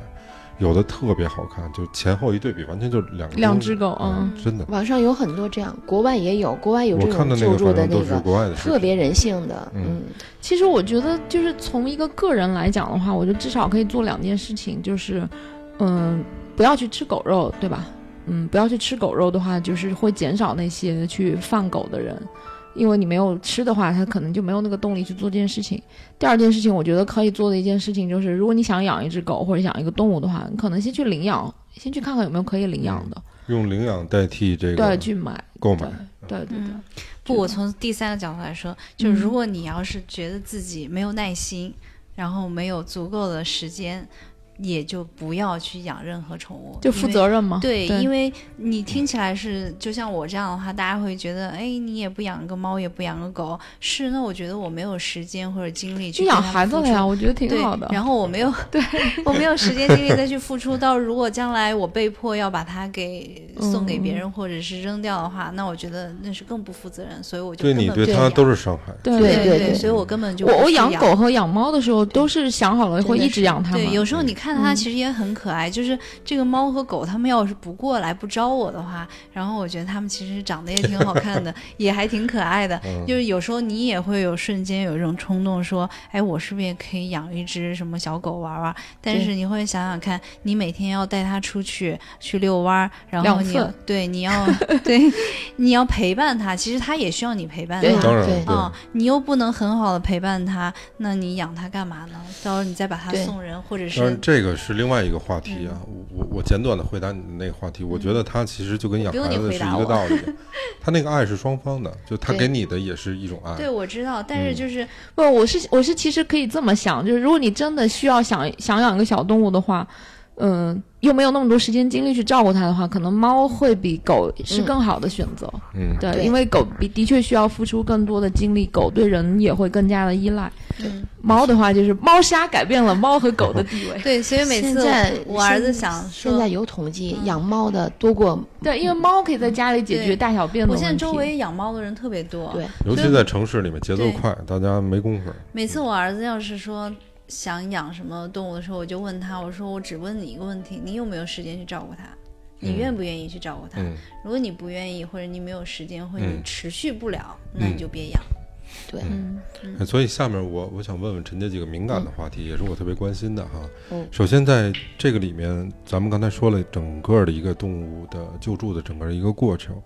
有的特别好看，就前后一对比，完全就两个动物两只狗，嗯，真的。网上有很多这样，国外也有，国外有这看的那个种救助的那个，国外的，特别人性的。嗯嗯，其实我觉得，就是从一个个人来讲的话，我觉得至少可以做两件事情，就是，嗯，不要去吃狗肉，对吧？嗯，不要去吃狗肉的话，就是会减少那些去放狗的人，因为你没有吃的话，他可能就没有那个动力去做这件事情。第二件事情，我觉得可以做的一件事情就是，如果你想养一只狗或者养一个动物的话，你可能先去领养，先去看看有没有可以领养的，用领养代替这个对，去买，购买对。对对对。嗯不，我从第三个角度来说，就是如果你要是觉得自己没有耐心，然后没有足够的时间，也就不要去养任何宠物，就负责任吗。对，对因为你听起来是就像我这样的话，大家会觉得，哎，你也不养个猫，也不养个狗，是那我觉得我没有时间或者精力去去养孩子了呀，我觉得挺好的。然后我没有，对 [LAUGHS] [LAUGHS] 我没有时间精力再去付出。到如果将来我被迫要把它给送给别人，或者是扔掉的话，那我觉得那是更不负责任。所以我就对你对它根本不养都是伤害。对对对所以我根本就我我养养狗和养猫的时候都是想好了会一直养它们。对，有时候你看它嗯其实也很可爱，就是这个猫和狗，它们要是不过来不招我的话，然后我觉得它们其实长得也挺好看的，[LAUGHS] 也还挺可爱的。嗯就是有时候你也会有瞬间有一种冲动，说，哎，我是不是也可以养一只什么小狗玩玩？但是你会想想看，你每天要带它出去去遛弯儿，然后你对你要对 [LAUGHS] 你要陪伴它，其实它也需要你陪伴。当然啊、你又不能很好的陪伴它，那你养它干嘛呢？到时候你再把它送人，或者是，这个是另外一个话题啊。我我我简短的回答你的那个话题，我觉得它其实就跟养孩子是一个道理。[LAUGHS] 它那个爱是双方的，就他给你的也是一种爱。对我知道，但嗯是就是、不，我是我是其实可以这么想，就是如果你真的需要想想养一个小动物的话，嗯、又没有那么多时间精力去照顾它的话，可能猫会比狗是嗯更好的选择。嗯，对，对因为狗比的确需要付出更多的精力，狗对人也会更加的依赖。嗯，猫的话就是猫砂改变了猫和狗的地位。对，所以每次现在我儿子想说现在，有统计，养猫的多过对，因为猫可以在家里解决大小便的我问题。现在周围养猫的人特别多，对，尤其在城市里面节奏快，大家没工夫。每次我儿子要是说想养什么动物的时候，我就问他，我说我只问你一个问题，你有没有时间去照顾它？你嗯愿不愿意去照顾它？嗯如果你不愿意，或者你没有时间，或者你嗯持续不了，那你就别养。对，嗯，哎所以下面我我想问问陈姐几个敏感的话题，也是我特别关心的哈。嗯首先在这个里面，咱们刚才说了整个的一个动物的救助的整个的一个过程，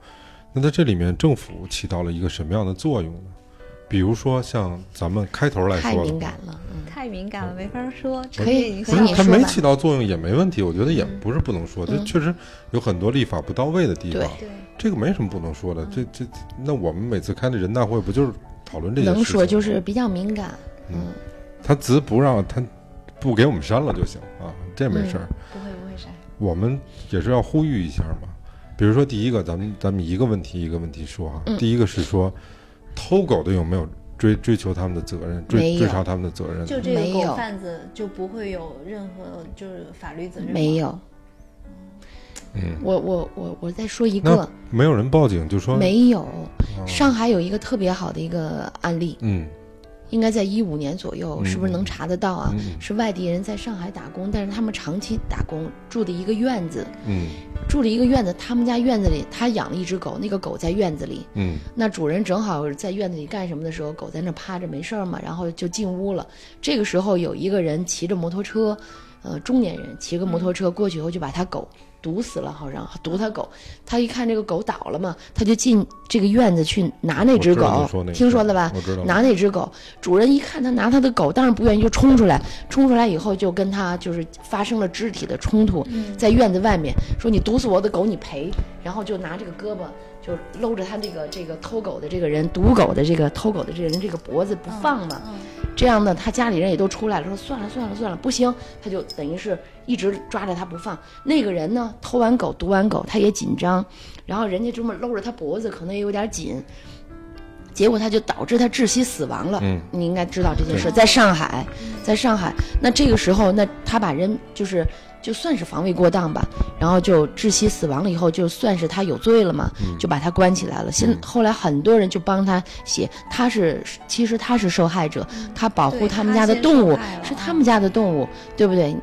那在这里面政府起到了一个什么样的作用呢？比如说像咱们开头来说太敏感了，嗯，太敏感了，没法说。可以可不是它以你说吧。没起到作用也没问题，我觉得也不是不能说，这嗯。确实有很多立法不到位的地方这个没什么不能说的。这这那我们每次开的人大会不就是讨论这些事情？能说就是比较敏感，嗯嗯，他只不让他不给我们删了就行啊，这没事儿。不会不会删。我们也是要呼吁一下嘛。比如说第一个，咱们咱们一个问题一个问题说啊。嗯第一个是说，偷狗的有没有追追求他们的责任，追追查他们的责任？就这个狗贩子就不会有任何就是法律责任吗没。有。嗯，我我我我再说一个，没有人报警就说没有。啊上海有一个特别好的一个案例，嗯应该在一五年左右，嗯是不是能查得到啊？嗯是外地人在上海打工，但是他们长期打工，住的一个院子，嗯住了一个院子，他们家院子里他养了一只狗，那个狗在院子里，嗯那主人正好在院子里干什么的时候，狗在那趴着没事儿嘛，然后就进屋了。这个时候有一个人骑着摩托车，呃，中年人骑个摩托车过去以后就把他狗毒死了，好像毒他狗。他一看这个狗倒了嘛，他就进这个院子去拿那只狗听说了吧？拿那只狗，主人一看他拿他的狗，当然不愿意，就冲出来，冲出来以后就跟他就是发生了肢体的冲突，在院子外面说你毒死我的狗你赔，然后就拿这个胳膊就搂着他这个这个偷狗的这个人毒狗的这个偷狗的这个人这个脖子不放嘛，这样呢他家里人也都出来了，说算了算了算了，不行，他就等于是一直抓着他不放。那个人呢偷完狗毒完狗，他也紧张，然后人家这么搂着他脖子，可能也有点紧。结果他就导致他窒息死亡了。嗯你应该知道这件事，在上海，在上海。那这个时候，那他把人就是就算是防卫过当吧，然后就窒息死亡了以后，就算是他有罪了嘛，就把他关起来了。现嗯。后来很多人就帮他写，他是其实他是受害者，他保护他们家的动物是他们家的动物，对不对？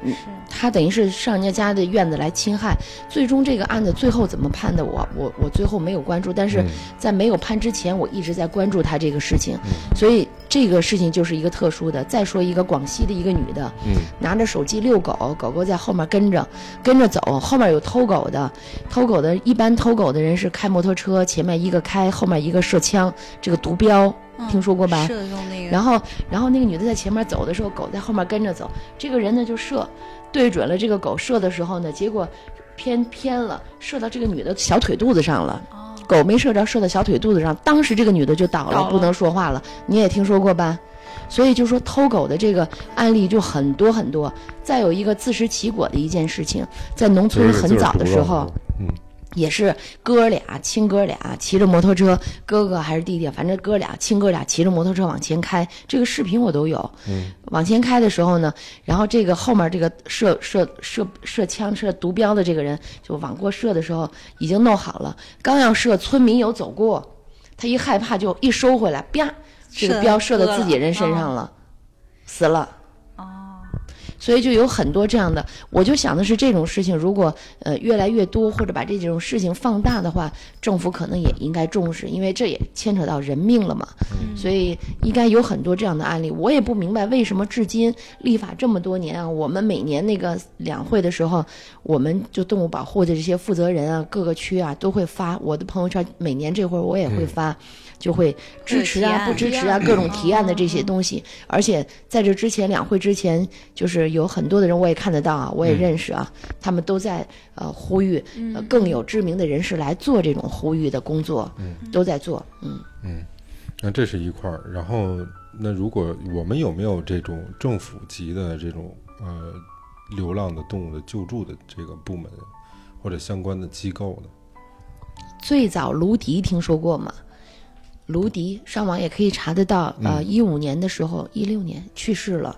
他等于是上人家家的院子来侵害，最终这个案子最后怎么判的我，我我最后没有关注，但是嗯在没有判之前，我一直在关注他这个事情，所以这个事情就是一个特殊的。再说一个广西的一个女的，嗯拿着手机遛狗，狗狗在后面跟着，跟着走，后面有偷狗的，偷狗的，一般偷狗的人是开摩托车，前面一个开，后面一个射枪，这个毒标，嗯听说过吧？射中那个，然后，然后那个女的在前面走的时候，狗在后面跟着走。这个人呢就射，对准了这个狗射的时候呢，结果偏偏了，射到这个女的小腿肚子上了。哦狗没射着，射到小腿肚子上，当时这个女的就倒了，倒了不能说话了。你也听说过吧？所以就说偷狗的这个案例就很多很多。再有一个自食其果的一件事情，在农村很早的时候，，嗯也是哥俩亲哥俩骑着摩托车，哥哥还是弟弟，反正哥俩亲哥俩骑着摩托车往前开，这个视频我都有。嗯，往前开的时候呢，然后这个后面这个射射射射枪射毒标的这个人就往过射的时候已经弄好了，刚要射，村民有走过，他一害怕就一收回来，啪，这个射标射到自己人身上了，死了。哦，所以就有很多这样的，我就想的是这种事情，如果呃越来越多，或者把这种事情放大的话，政府可能也应该重视，因为这也牵扯到人命了嘛。所以应该有很多这样的案例。我也不明白为什么至今立法这么多年啊，我们每年那个两会的时候，我们就动物保护的这些负责人啊，各个区啊都会发我的朋友圈，每年这会儿我也会发。就会支持啊，不支持啊，各种提案的这些东西。而且在这之前，两会之前，就是有很多的人我也看得到啊，我也认识啊，他们都在呃呼吁，呃更有知名的人士来做这种呼吁的工作，都在做，嗯。那这是一块儿。然后，那如果我们有没有这种政府级的这种呃流浪的动物的救助的这个部门或者相关的机构呢？最早卢迪听说过吗？卢迪上网也可以查得到，呃，一五年的时候，一六年去世了。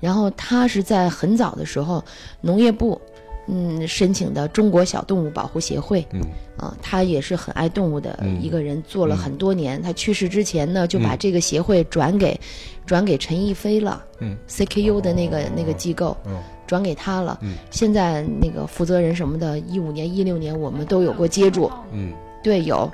然后他是在很早的时候，农业部，嗯，申请的中国小动物保护协会，嗯。啊，他也是很爱动物的嗯一个人，做了嗯很多年。他去世之前呢，就把嗯。这个协会转给，转给陈逸飞了嗯，CKU 的那个那个机构。嗯转给他了，嗯。现在那个负责人什么的，一五年、一六年我们都有过接触，嗯。对，有，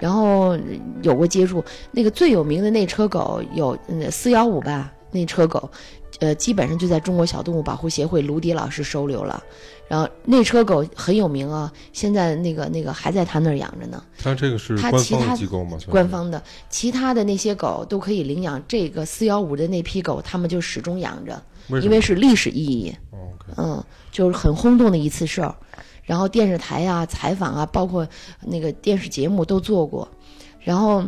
然后有过接触。那个最有名的那车狗有嗯四幺五吧，那车狗，呃，基本上就在中国小动物保护协会卢迪老师收留了。然后那车狗很有名啊，现在那个那个还在他那儿养着呢，他这个是官方机构吗？官方的。其他的那些狗都可以领养，这个四幺五的那批狗，他们就始终养着，为因为是历史意义。嗯，就是很轰动的一次事儿。然后电视台啊、采访啊，包括那个电视节目都做过。然后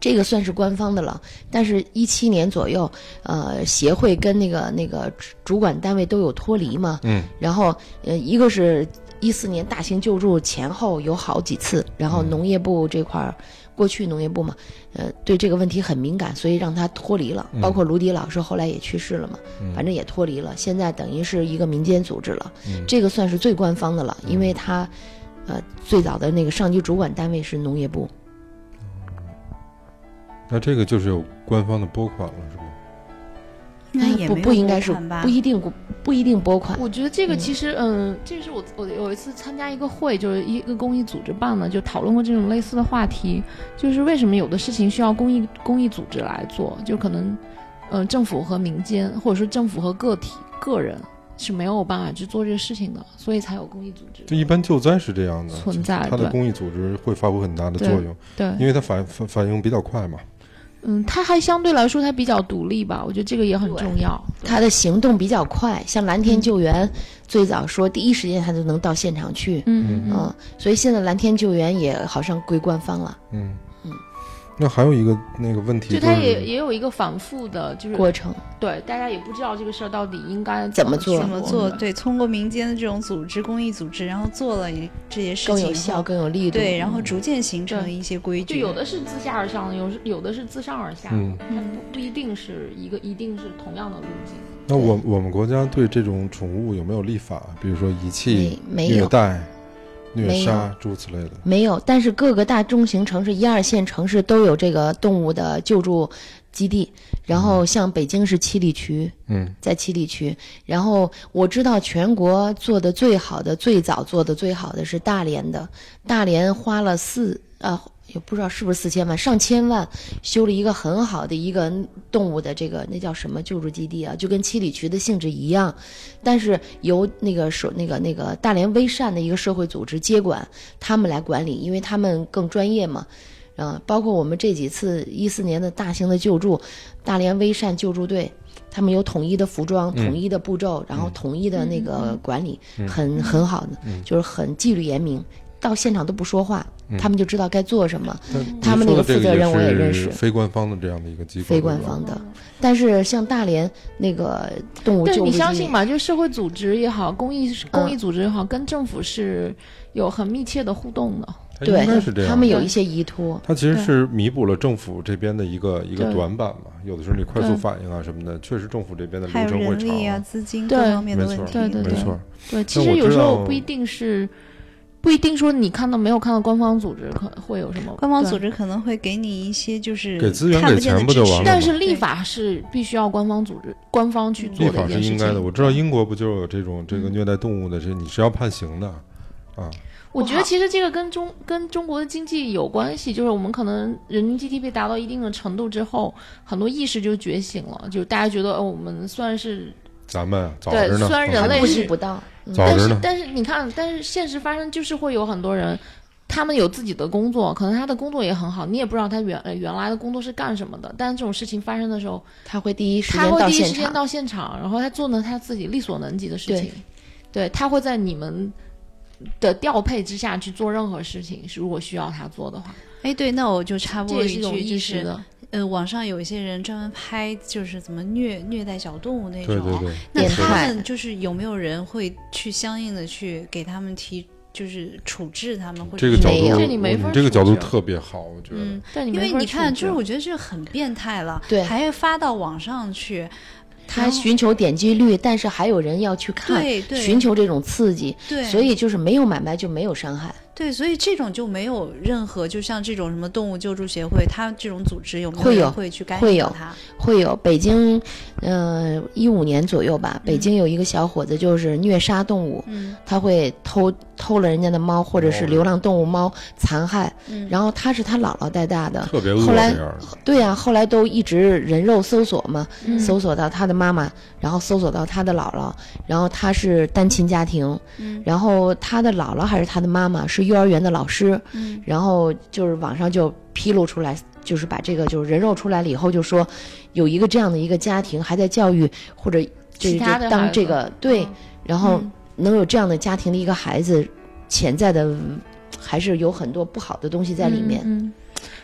这个算是官方的了，但是一七年左右，呃，协会跟那个那个主主管单位都有脱离嘛。嗯然后呃，一个是一四年大型救助前后有好几次，然后农业部这块儿。过去农业部嘛，呃，对这个问题很敏感，所以让他脱离了。包括卢迪老师后来也去世了嘛，反正也脱离了。现在等于是一个民间组织了，这个算是最官方的了，因为他，呃，最早的那个上级主管单位是农业部。那这个就是有官方的拨款了，是吗？不那也不不应该是不一定不一定拨款。我觉得这个其实，嗯，这是我我有一次参加一个会，就是一个公益组织办的，就讨论过这种类似的话题，就是为什么有的事情需要公益公益组织来做，就可能，嗯、政府和民间，或者说政府和个体个人是没有办法去做这个事情的，所以才有公益组织就一般救灾是这样的，存在。对它的公益组织会发挥很大的作用，对，因为它反反反应比较快嘛。嗯，他还相对来说他比较独立吧，我觉得这个也很重要。他的行动比较快，像蓝天救援，最早说第一时间他就能到现场去，嗯嗯嗯，所以现在蓝天救援也好像归官方了，嗯嗯。那还有一个那个问题，就它也也有一个反复的，就是过程。对，大家也不知道这个事儿到底应该怎么做怎么做？对，通过民间的这种组织、公益组织，然后做了这些事情，更有效、更有力度。对，然后逐渐形成一些规矩。就有的是自下而上，有有的是自上而下，嗯，它不不一定是一个，一定是同样的路径。那我我们国家对这种宠物有没有立法？比如说遗弃、没有虐待、虐杀诸此类的？没有，但是各个大中型城市、一二线城市都有这个动物的救助基地。然后像北京是七里渠，嗯，在七里渠。然后我知道全国做的最好的、最早做的最好的是大连的，大连花了四啊。也不知道是不是四千万、上千万修了一个很好的一个动物的这个那叫什么救助基地啊，就跟七里渠的性质一样，但是由那个社那个那个大连微善的一个社会组织接管，他们来管理，因为他们更专业嘛。嗯，包括我们这几次一四年的大型的救助，大连微善救助队，他们有统一的服装、统一的步骤，然后统一的那个管理，很很好的，就是很纪律严明。到现场都不说话，他们就知道该做什么。他们那个负责人我也认识，非官方的这样的一个机构。非官方的，但是像大连那个动物救助，你相信吗？就社会组织也好，公益公益组织也好，跟政府是有很密切的互动的。对，是这样。他们有一些依托，它其实是弥补了政府这边的一个一个短板嘛。有的时候你快速反应啊什么的，确实政府这边的流程会长。啊、资金各方面的问题。对对对，没错。对，其实有时候不一定是。不一定说你看到没有看到官方组织可会有什么？官方组织可能会给你一些就是给资源给钱不就完了？但是立法是必须要官方组织官方去做立法是应该的。我知道英国不就有这种这个虐待动物的，这你是要判刑的啊。我觉得其实这个跟中跟中国的经济有关系，就是我们可能人均 GDP 达到一定的程度之后，很多意识就觉醒了，就大家觉得哦，我们算是咱们早对，虽然人类是不到。但是但是你看，但是现实发生就是会有很多人，他们有自己的工作，可能他的工作也很好，你也不知道他原原来的工作是干什么的。但是这种事情发生的时候，他会第一时间他会第一时间到现场，然后他做呢他自己力所能及的事情，对他会在你们的调配之下去做任何事情，如果需要他做的话。哎，对，那我就插播一句，就是。呃，网上有一些人专门拍，就是怎么虐虐待小动物那种。对对对。那他们就是有没有人会去相应的去给他们提，就是处置他们，或者这个角度，你没法。这个角度特别好，我觉得。嗯，因为你看，就是我觉得这个很变态了，对，还发到网上去。他寻求点击率，但是还有人要去看，寻求这种刺激，对，所以就是没有买卖就没有伤害。对，所以这种就没有任何，就像这种什么动物救助协会，它这种组织有没有会去干会有？会有。北京，呃，一五年左右吧，北京有一个小伙子就是虐杀动物，嗯，他会偷偷了人家的猫，或者是流浪动物猫残害，嗯，然后他是他姥姥带大的，特别后来，对呀，后来都一直人肉搜索嘛，搜索到他的妈妈，然后搜索到他的姥姥，然后他是单亲家庭，嗯，然后他的姥姥还是他的妈妈是幼儿园的老师。嗯，然后就是网上就披露出来，就是把这个就是人肉出来了以后，就说有一个这样的一个家庭还在教育或者就是当这个对，然后能有这样的家庭的一个孩子，潜在的还是有很多不好的东西在里面。嗯。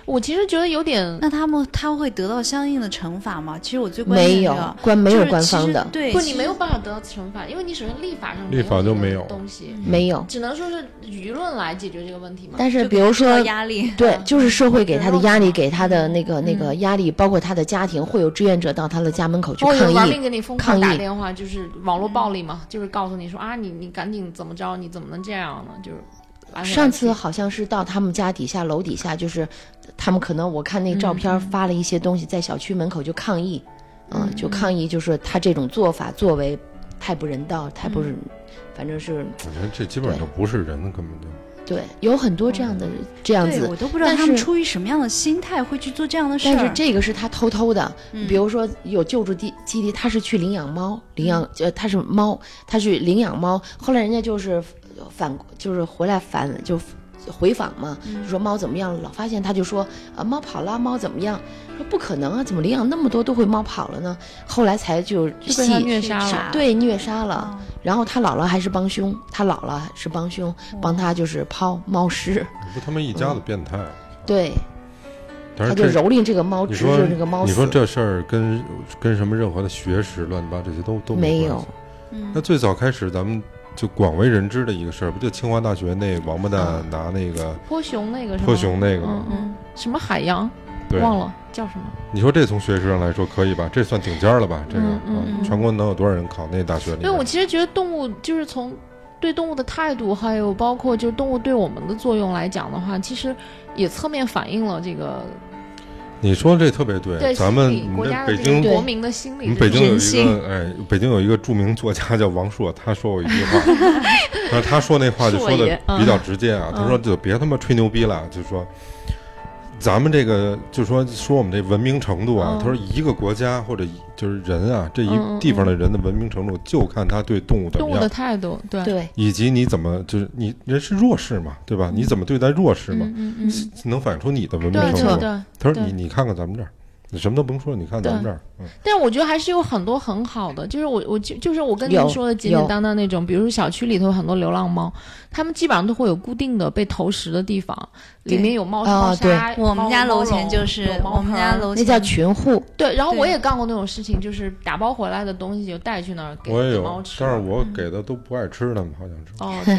我其实觉得有点，那他们他会得到相应的惩罚吗？其实我最关键没有官没有官方的，对，不，你没有办法得到惩罚，因为你首先立法上立法就没有东西，没有，只能说是舆论来解决这个问题嘛。但是比如说压力，对，[LAUGHS] 就是社会给他的压力，给他的那个那个压力，包括他的家庭会有志愿者到他的家门口去抗议，玩命给你疯狂打电话，就是网络暴力嘛，就是告诉你说啊，你你赶紧怎么着，你怎么能这样呢？就是。上次好像是到他们家底下楼底下，就是他们可能我看那照片发了一些东西，在小区门口就抗议，嗯，就抗议，就是他这种做法作为太不人道，太不是，反正是。我觉得这基本上不是人，根本就。对，有很多这样的这样子我，都不知道他们出于什么样的心态会去做这样的事儿。但是这个是他偷偷的，嗯比如说有救助地基地，他是去领养猫，领养呃他是猫，他去领养猫，后来人家就是反就是回来反就回访嘛，就说猫怎么样了，老发现他就说啊猫跑了，猫怎么样？说不可能啊，怎么领养那么多都会猫跑了呢？后来才就就被虐杀了。对虐杀了。哦然后他姥姥还是帮凶，他姥姥是帮凶，帮他就是抛猫尸，不他们一家子变态，对，他就蹂躏这个猫，直你说着这个猫。你说这事儿跟跟什么任何的学识乱七八这些都都没有。嗯那最早开始咱们就广为人知的一个事儿，不就清华大学那王八蛋啊拿那个泼熊那个是吗？泼熊那个嗯嗯，什么海洋对，忘了叫什么？你说这从学识上来说可以吧？这算顶尖儿了吧？这个嗯全国能有多少人考那大学里面？因为我其实觉得动物就是从对动物的态度，还有包括就是动物对我们的作用来讲的话，其实也侧面反映了这个你说这特别对，对咱们北京国民的心理北京有一个哎，北京有一个著名作家叫王朔，他说过一句话，[LAUGHS] 但是他说那话就说的比较直接啊，他说就别他妈吹牛逼了，就说咱们这个就说说我们这文明程度啊，嗯他说一个国家或者就是人啊，这一地方的人的文明程度就看他对动物怎动物的么样。态度，对，对，以及你怎么就是你人是弱势嘛，对吧？你怎么对待弱势嘛，嗯嗯嗯，能反映出你的文明程度。对对。对他说你你看看咱们这儿，你什么都甭说，你看咱们这儿，嗯，但我觉得还是有很多很好的，就是我我就就是我跟您说的简简单单那种，比如说小区里头有很多流浪猫，它们基本上都会有固定的被投食的地方，里面有猫砂，我们家楼前就是我们家楼那叫群户，对，然后我也干过那种事情，就是打包回来的东西就带去那儿给我也有，给猫吃。但是我嗯给的都不爱吃，它们好像是。哦，[LAUGHS] 对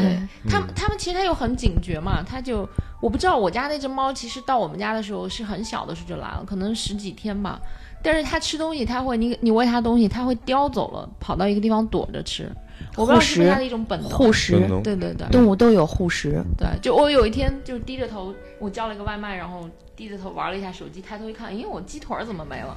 它们嗯，他们其实它又很警觉嘛，它就我不知道我家那只猫其实到我们家的时候是很小的时候就来了，可能十几天吧。但是它吃东西，它会你你喂它东西，它会叼走了，跑到一个地方躲着吃。我不知道是不是它的一种本能。护食对对对动物都有护食。对，就我有一天就低着头，我叫了一个外卖，然后低着头玩了一下手机，抬头一看，咦，我鸡腿怎么没了？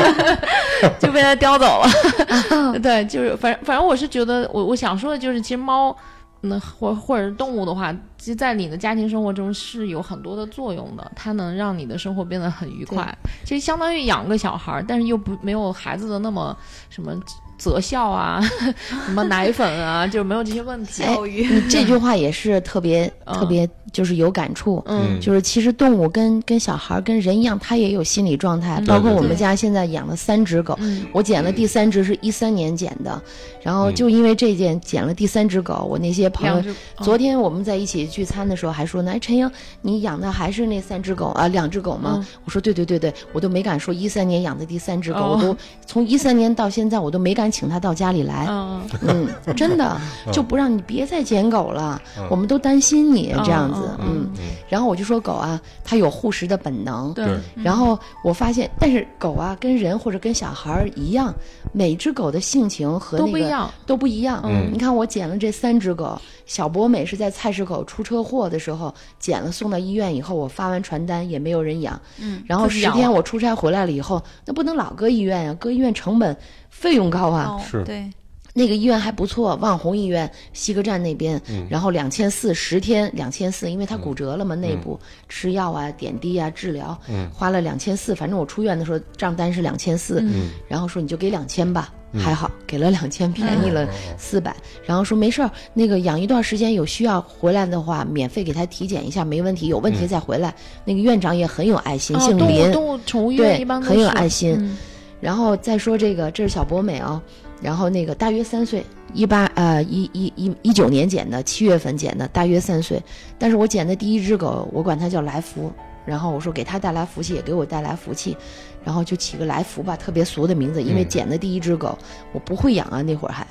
[LAUGHS] 就被它叼走了。[LAUGHS] 对，就是反正反正我是觉得，我我想说的就是，其实猫，那或或者是动物的话，其实在你的家庭生活中是有很多的作用的，它能让你的生活变得很愉快。其实相当于养个小孩儿，但是又不没有孩子的那么什么择校啊，[LAUGHS] 什么奶粉啊，[LAUGHS] 就没有这些问题。哎教育你这句话也是特别嗯特别，就是有感触。嗯就是其实动物跟跟小孩跟人一样，它也有心理状态。嗯包括我们家现在养了三只狗，嗯我捡了第三只是一三年捡的，然后就因为这件捡了第三只狗，我那些朋友昨天我们在一起聚餐的时候还说呢，哎，陈英，你养的还是那三只狗啊，两只狗吗？嗯我说对对对对，我都没敢说一三年养的第三只狗，哦我都从一三年到现在，我都没敢请他到家里来。嗯嗯，真的就不让你别再捡狗了，我们都担心你这样子。嗯嗯，然后我就说狗啊，它有护食的本能。对对，然后我发现，但是狗啊，跟人或者跟小孩儿一样，每只狗的性情和那个都不一样。都不一样。嗯你看我捡了这三只狗，小博美是在菜市口出车祸的时候捡了，送到医院以后，我发完传单也没有人养。嗯，然后十天我出差回来了以后，那不能老搁医院呀、搁医院成本费用高啊。哦是。对，那个医院还不错，望红医院西客站那边，嗯。然后两千四十天两千四，因为他骨折了嘛，内部吃药啊、点滴啊、治疗，嗯。花了两千四。反正我出院的时候账单是两千四，嗯。然后说你就给两千吧，还好给了两千，便宜了四百。然后说没事儿，那个养一段时间有需要回来的话，免费给他体检一下，没问题，有问题再回来。那个院长也很有爱心，哦姓林，动物宠物医院对一般有爱心。嗯然后再说这个，这是小博美啊、然后那个大约三岁，一八呃一一一一九年捡的，七月份捡的，大约三岁。但是我捡的第一只狗，我管它叫来福，然后我说给它带来福气，也给我带来福气，然后就起个来福吧，特别俗的名字，因为嗯。捡的第一只狗，我不会养啊，那会儿还，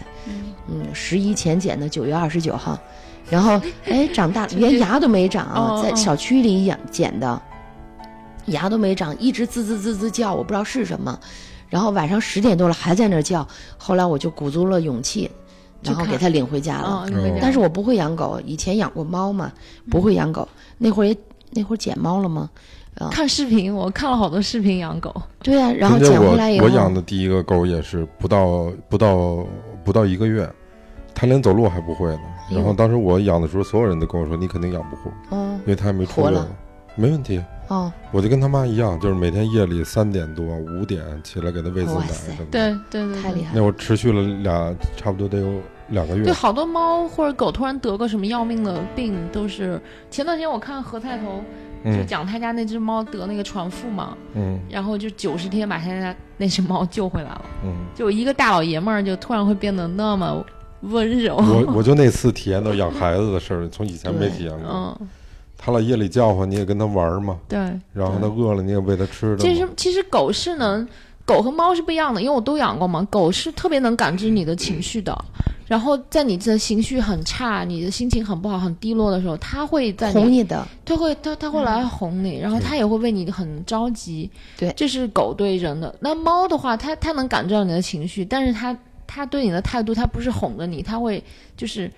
嗯，十一前捡的，九月二十九号，然后哎长大 [LAUGHS] 连牙都没长在小区里养捡的，牙都没长，一直滋滋滋滋叫，我不知道是什么。然后晚上十点多了还在那儿叫，后来我就鼓足了勇气，然后给它领回家了。但是我不会养狗，以前养过猫嘛，不会养狗。那会儿也那会儿捡猫了吗？看视频，我看了好多视频养狗。对呀、然后捡回来以后，我我养的第一个狗也是不到不到不到一个月，它连走路还不会呢。然后当时我养的时候，所有人都跟我说你肯定养不活，嗯因为它还没出过活了。没问题，哦，我就跟他妈一样，就是每天夜里三点多、五点起来给他喂次奶什么的。对对对，太厉害了。那我持续了俩，差不多得有两个月对，。好多猫或者狗突然得个什么要命的病，都是前段时间我看何菜头就嗯讲他家那只猫得那个传腹嘛，嗯然后就九十天把他家那只猫救回来了，嗯，就一个大老爷们儿就突然会变得那么温柔。我我就那次体验到养孩子的事儿，从以前没体验过。嗯，它老夜里叫唤，你也跟它玩儿嘛，对。然后它饿了你也喂它吃的其实。其实狗是能，狗和猫是不一样的，因为我都养过嘛。狗是特别能感知你的情绪的，然后在你的情绪很差、你的心情很不好、很低落的时候，它会在你，哄你的，它会它它会来哄你，然后它也会为你很着急。对这是狗对人的。那猫的话，它它能感知到你的情绪，但是它它对你的态度，它不是哄着你，它会就是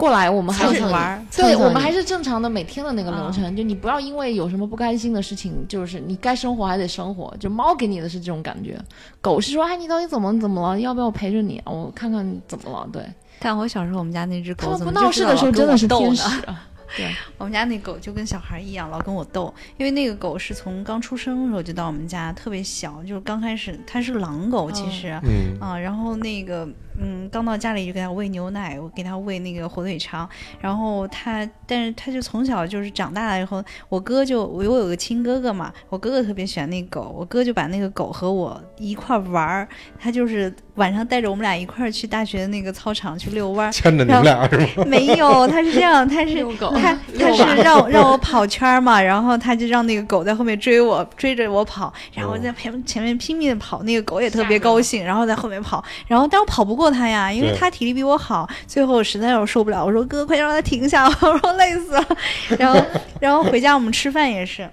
过来，我们还是玩儿对，我们还是正常的每天的那个流程，就你不要因为有什么不开心的事情，就是你该生活还得生活。就猫给你的是这种感觉，狗是说，哎，你到底怎么怎么了？要不要我陪着你？我看看怎么了。对，看我小时候，我们家那只它们不狗怎么闹事的时候真的是天我斗呢使啊。[LAUGHS] 对，[LAUGHS] 我们家那狗就跟小孩一样，老跟我斗。因为那个狗是从刚出生的时候就到我们家，特别小，就是刚开始它是狼狗，其实。嗯啊，然后那个，嗯，刚到家里就给它喂牛奶，我给它喂那个火腿肠，然后它，但是它就从小就是长大了以后，我哥就我我有个亲哥哥嘛，我哥哥特别喜欢那狗，我哥就把那个狗和我一块儿玩儿，他就是晚上带着我们俩一块儿去大学的那个操场去遛弯儿，牵着你们俩是吗？没有，他是这样，他是狗他他是让让我跑圈儿嘛，然后他就让那个狗在后面追我，追着我跑，然后在前前面拼命的跑，那个狗也特别高兴，然后在后面跑，然后但我跑不过他呀，因为对。他体力比我好，最后实在是受不了，我说哥，快让他停下，我说累死了，[LAUGHS] 然后然后回家我们吃饭也是。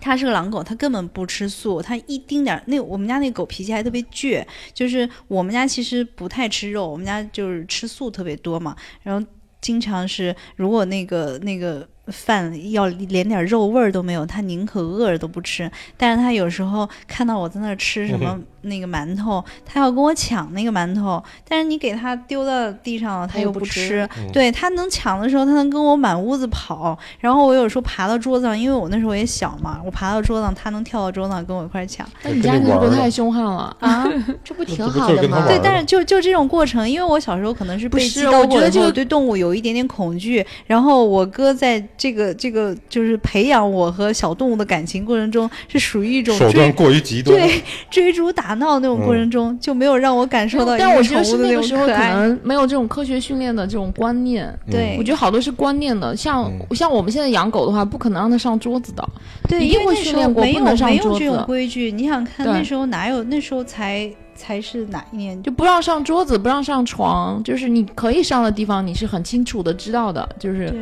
它是个狼狗，它根本不吃素，它一丁点儿那我们家那狗脾气还特别倔，就是我们家其实不太吃肉，我们家就是吃素特别多嘛，然后经常是如果那个那个饭要连点肉味儿都没有，他宁可饿着都不吃。但是他有时候看到我在那儿吃什么那个馒头，他要跟我抢那个馒头，但是你给他丢到地上了，他又不它又不吃对，他能抢的时候，他能跟我满屋子跑。然后我有时候爬到桌子上，因为我那时候也小嘛，我爬到桌子上，他能跳到桌子上跟我一块儿抢。那你家那只狗太凶悍了。啊，[LAUGHS] 这不挺好的吗？对但是就就这种过程，因为我小时候可能是被激到过我觉得这个对动物有一点点恐惧。然后我哥在这个这个就是培养我和小动物的感情过程中，是属于一种手段追过于极端。对追逐打闹那种过程中，就没有让我感受到一但我觉得个宠物的是那个时候可。能没有这种科学训练的这种观念。嗯对我觉得好多是观念的，像、嗯像我们现在养狗的话，不可能让它上桌子的。对，一定会训因为那时候没有练过不能上没有这种桌子规矩。你想看那时候哪有？那时候才才是哪一年？就不让上桌子，不让上床，就是你可以上的地方，你是很清楚的知道的，就是对。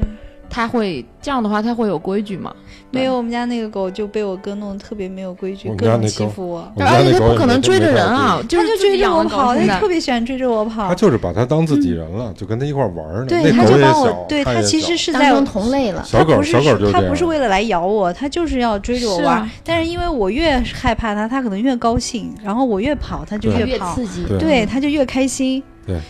它会这样的话，它会有规矩吗？没有，我们家那个狗就被我哥弄得特别没有规矩，各种欺负我。而且它不可能追着人啊，就它就追着我跑，它特别喜欢追着我跑他。就是把它当自己人了，就跟他一块玩呢。对，它就把我，，对它其实是在当同类了。小狗它不是小狗就它这样。不是为了来咬我，它就是要追着我玩但是因为我越害怕它，它可能越高兴，然后我越跑，它就越跑，刺激，对对，它就越开心。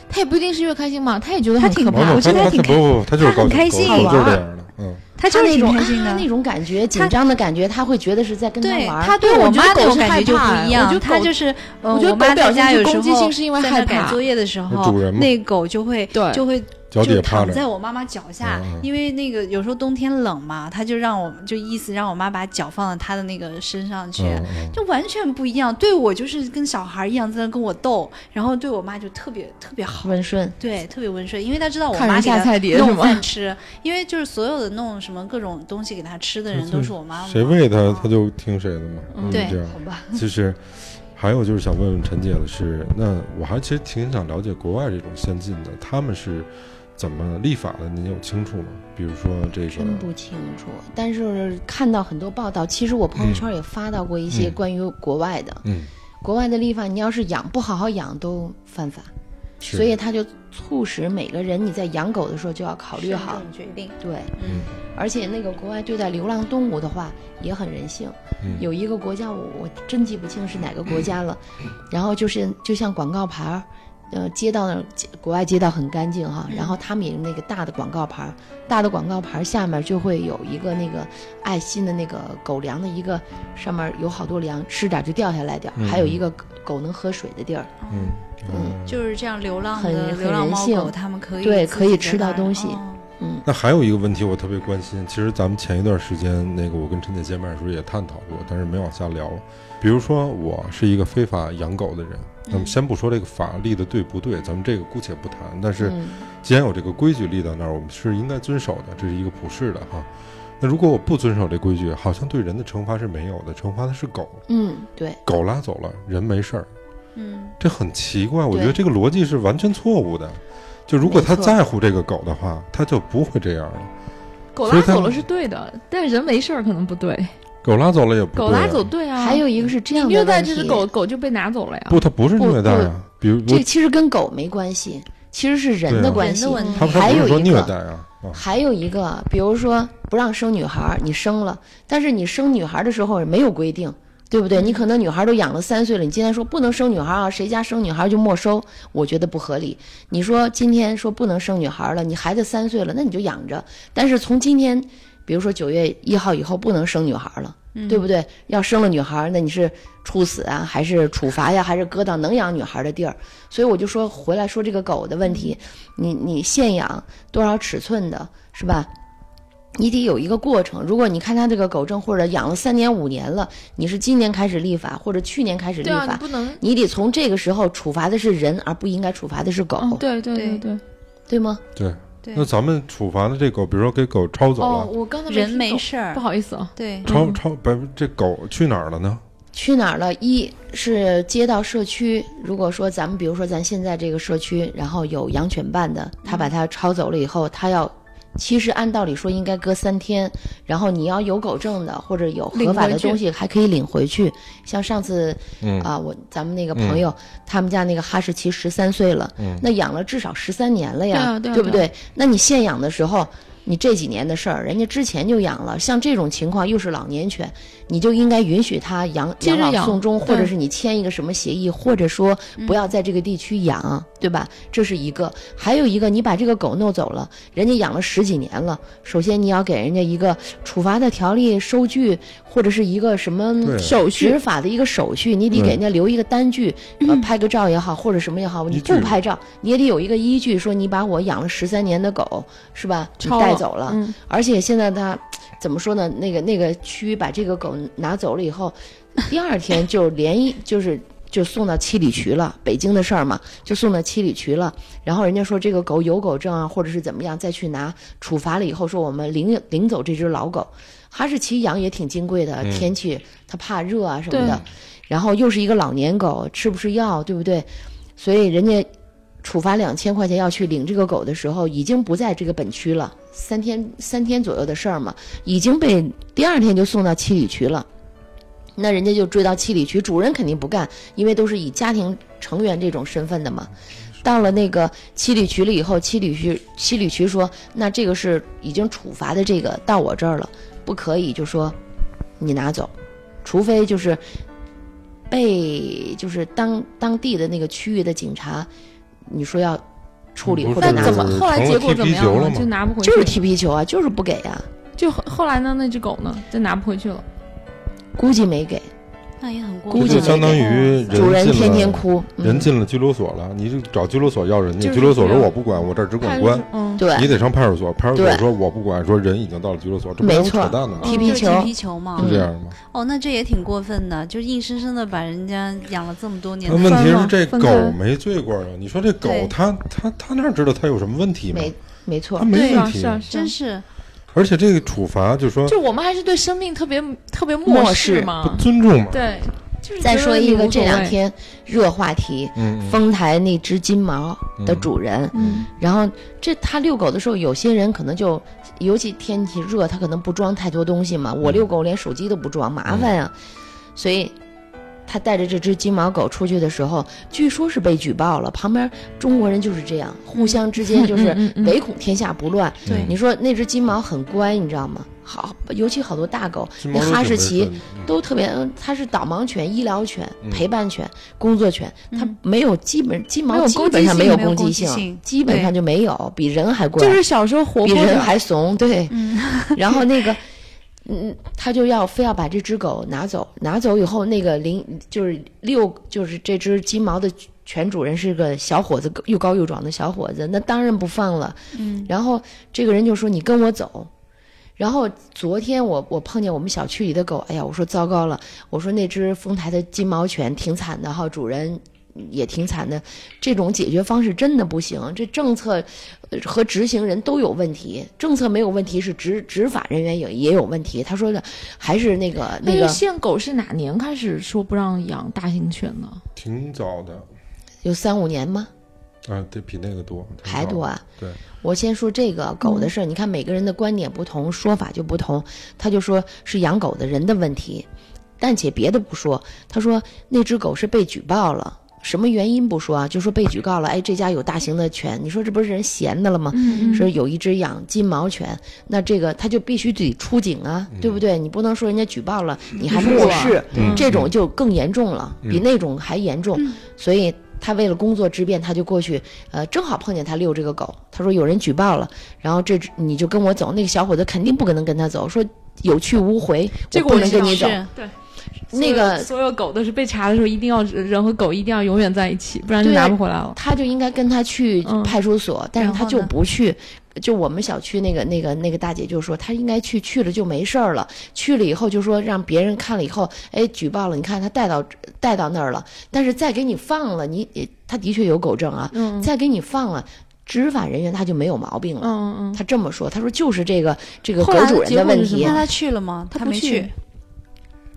它也不一定是越开心嘛，他也觉得他挺很可怕，我觉得它它它挺不不不，它就是很高兴开心狗狗就是这样的，嗯。他就是那种开心的。啊那种感觉，紧张的感觉，他会觉得是在跟他对玩儿。它对对我妈那种感觉就不怕一样，我觉得狗它就是，呃，我觉得我妈在狗表现家有时出攻击候性是因为在害怕。那改作业的时候，那狗就会就会脚底就下趴着躺在我妈妈脚下，嗯嗯因为那个有时候冬天冷嘛，她就让我就意思让我妈把脚放到她的那个身上去。嗯嗯就完全不一样，对我就是跟小孩一样在那跟我逗，然后对我妈就特别特别好，温顺，对，特别温顺，因为她知道我看妈给她人下菜碟是弄吗饭吃，因为就是所有的弄什么各种东西给她吃的人都是我妈妈，谁喂她，她，就听谁的嘛。嗯对这样。好吧？就是还有就是想问问陈姐的是，那我还其实挺想了解国外这种先进的，他们是怎么立法的？您有清楚吗？比如说这个，真不清楚，但是看到很多报道，其实我朋友圈也发到过一些嗯。关于国外的，嗯，国外的立法，你要是养不好好养都犯法，所以他就促使每个人你在养狗的时候就要考虑好，决定，对，嗯。而且那个国外对待流浪动物的话也很人性，嗯。有一个国家我我真记不清是哪个国家了，然后就是就像广告牌儿，呃，街道那儿国外街道很干净哈，然后他们也用那个大的广告牌儿，大的广告牌儿下面就会有一个那个爱心的那个狗粮的一个，上面有好多粮，吃点儿就掉下来点还有一个狗狗能喝水的地儿。嗯。嗯。就是这样，流浪很很的流浪人性猫狗，它们可以对可以吃到东西哦嗯那还有一个问题我特别关心，其实咱们前一段时间那个我跟陈姐见面的时候也探讨过，但是没往下聊。比如说我是一个非法养狗的人，那么先不说这个法立的对不对，咱们这个姑且不谈。但是嗯既然有这个规矩立到那儿，我们是应该遵守的，这是一个普世的哈。那如果我不遵守这规矩，好像对人的惩罚是没有的，惩罚的是狗，嗯，对，狗拉走了，人没事儿，嗯，这很奇怪。我觉得这个逻辑是完全错误的。就如果他在乎这个狗的话，他就不会这样了。狗拉走了是对的，但是人没事儿可能不对。狗拉走了也不对、啊。狗拉走对啊，还有一个是这样的虐待这只狗，狗就被拿走了呀。不，它不是虐待啊。比如这其实跟狗没关系，其实是人的关系。人的问题他他还不是说虐有一个待啊啊，还有一个，比如说不让生女孩，你生了，但是你生女孩的时候没有规定，对不对？你可能女孩都养了三岁了，你今天说不能生女孩啊，谁家生女孩就没收，我觉得不合理。你说今天说不能生女孩了，你孩子三岁了，那你就养着，但是从今天，比如说九月一号以后不能生女孩儿了。对不对？要生了女孩，那你是处死啊，还是处罚呀，还是搁到能养女孩的地儿？所以我就说回来说这个狗的问题，你你现养多少尺寸的，是吧？你得有一个过程。如果你看他这个狗证或者养了三年五年了，你是今年开始立法，或者去年开始立法啊，你法，不能。你得从这个时候处罚的是人，而不应该处罚的是狗，嗯，对对对对对。吗？对。那咱们处罚的这狗，比如说给狗抄走哦，了，我刚才人没事儿不好意思啊。对，抄抄不这狗去哪儿了呢？去哪儿了？一是接到社区，如果说咱们比如说咱现在这个社区，然后有养犬办的，他把它抄走了以后，他要。其实按道理说应该隔三天，然后你要有狗证的或者有合法的东西，还可以领回去。像上次嗯啊，我咱们那个朋友，他们家那个哈士奇十三岁了，嗯那养了至少十三年了呀，对啊对啊不对对？那你现养的时候，你这几年的事儿，人家之前就养了，像这种情况又是老年犬，你就应该允许他养养接着养老送终，或者是你签一个什么协议，或者说不要在这个地区养，对吧？这是一个，还有一个，你把这个狗弄走了，人家养了十几年了，首先你要给人家一个处罚的条例收据，或者是一个什么对。手续。执法的一个手续，你得给人家留一个单据，呃，拍个照也好，或者什么也好，你不拍照，你也得有一个依据，说你把我养了十三年的狗，是吧？你带走了，嗯。而且现在他怎么说呢？那个那个区把这个狗拿走了以后，第二天就连一就是。就送到七里渠了，北京的事儿嘛，就送到七里渠了。然后人家说这个狗有狗证啊，或者是怎么样，再去拿处罚了以后，说我们领领走这只老狗。哈士奇养也挺金贵的，嗯天气它怕热啊什么的，然后又是一个老年狗，吃不吃药，对不对？所以人家处罚两千块钱要去领这个狗的时候，已经不在这个本区了，三天三天左右的事儿嘛，已经被第二天就送到七里渠了。那人家就追到七里渠，主人肯定不干，因为都是以家庭成员这种身份的嘛。到了那个七里渠了以后，七里渠七里渠说，那这个是已经处罚的，这个到我这儿了，不可以就说你拿走，除非就是被就是当当地的那个区域的警察，你说要处理嗯不或者拿走那怎么，后来结果怎么样了？就拿不回去了，就是踢皮球啊，就是不给啊，就后后来呢，那只狗呢，就拿不回去了。估计没给，那也很过估计没这就相当于人进主人天天了哭，嗯。人进了拘留所了，你就找拘留所要人家，就是拘留所说我不管，我这儿只管关。嗯，对，你得上派出所，派出所说我不管，说人已经到了拘留所，这不没是扯淡的吗？踢皮球。就是踢皮球嘛。是。这样吗？哦，那这也挺过分的，就硬生生的把人家养了这么多年那问题是这狗没罪过啊！你说这狗它它它哪知道它有什么问题吗？没没错。它，没是啊问题。是，啊是啊。真，是而且这个处罚就说就我们还是对生命特别特别漠视视嘛不。尊重嘛。对，就是再说一个这两天热话题，丰台那只金毛的主人，嗯，然后这他遛狗的时候，有些人可能就，尤其天气热，他可能不装太多东西嘛。我遛狗连手机都不装，麻烦呀、所以他带着这只金毛狗出去的时候，据说是被举报了。旁边中国人就是这样，互相之间就是唯恐天下不乱。对你说那只金毛很乖，你知道吗？好，尤其好多大狗，那哈士奇都特别，嗯它是导盲犬、医疗犬、嗯陪伴犬、工作犬，它没有基本金毛基本上没有攻攻击性，基本上就没有，比人还乖，就是小时候活泼比人还怂，对。嗯，[LAUGHS] 然后那个，嗯，他就要非要把这只狗拿走，拿走以后，那个领就是遛，就是这只金毛的犬主人是个小伙子，又高又壮的小伙子，那当然不放了。嗯，然后这个人就说：“你跟我走。”然后昨天我我碰见我们小区里的狗，哎呀，我说糟糕了，我说那只丰台的金毛犬挺惨的哈，主人也挺惨的，这种解决方式真的不行，这政策呃和执行人都有问题，政策没有问题是执执法人员也也有问题。他说的还是那个那个那个限狗是哪年开始说不让养大型犬呢？挺早的有三五年吗？啊，对比那个多。还多啊？对，我先说这个狗的事儿，你看每个人的观点不同，说法就不同。他就说是养狗的人的问题，但且别的不说，他说那只狗是被举报了。什么原因不说啊？就说被举报了，哎，这家有大型的犬，你说这不是人闲的了吗？嗯说有一只养金毛犬，那这个他就必须得出警啊，对不对？你不能说人家举报了，你还漠视，嗯这种就更严重了，嗯比那种还严重。所以他为了工作之便，他就过去，呃，正好碰见他遛这个狗，他说有人举报了，然后这只你就跟我走。那个小伙子肯定不可能跟他走，说有去无回，我这个我知道不能跟你走。是那个所有狗都是被查的时候，一定要人和狗一定要永远在一起，不然就拿不回来了。他就应该跟他去嗯派出所，但是他就不去。就我们小区那个那个那个大姐就说，她应该去，去了就没事儿了。去了以后就说让别人看了以后，哎，举报了，你看他带到 [LAUGHS] 带到那儿了，但是再给你放了，你也他的确有狗证啊，嗯再给你放了，执法人员他就没有毛病了。嗯嗯他这么说，他说就是这个这个狗主人的问题那他去了吗？他没去。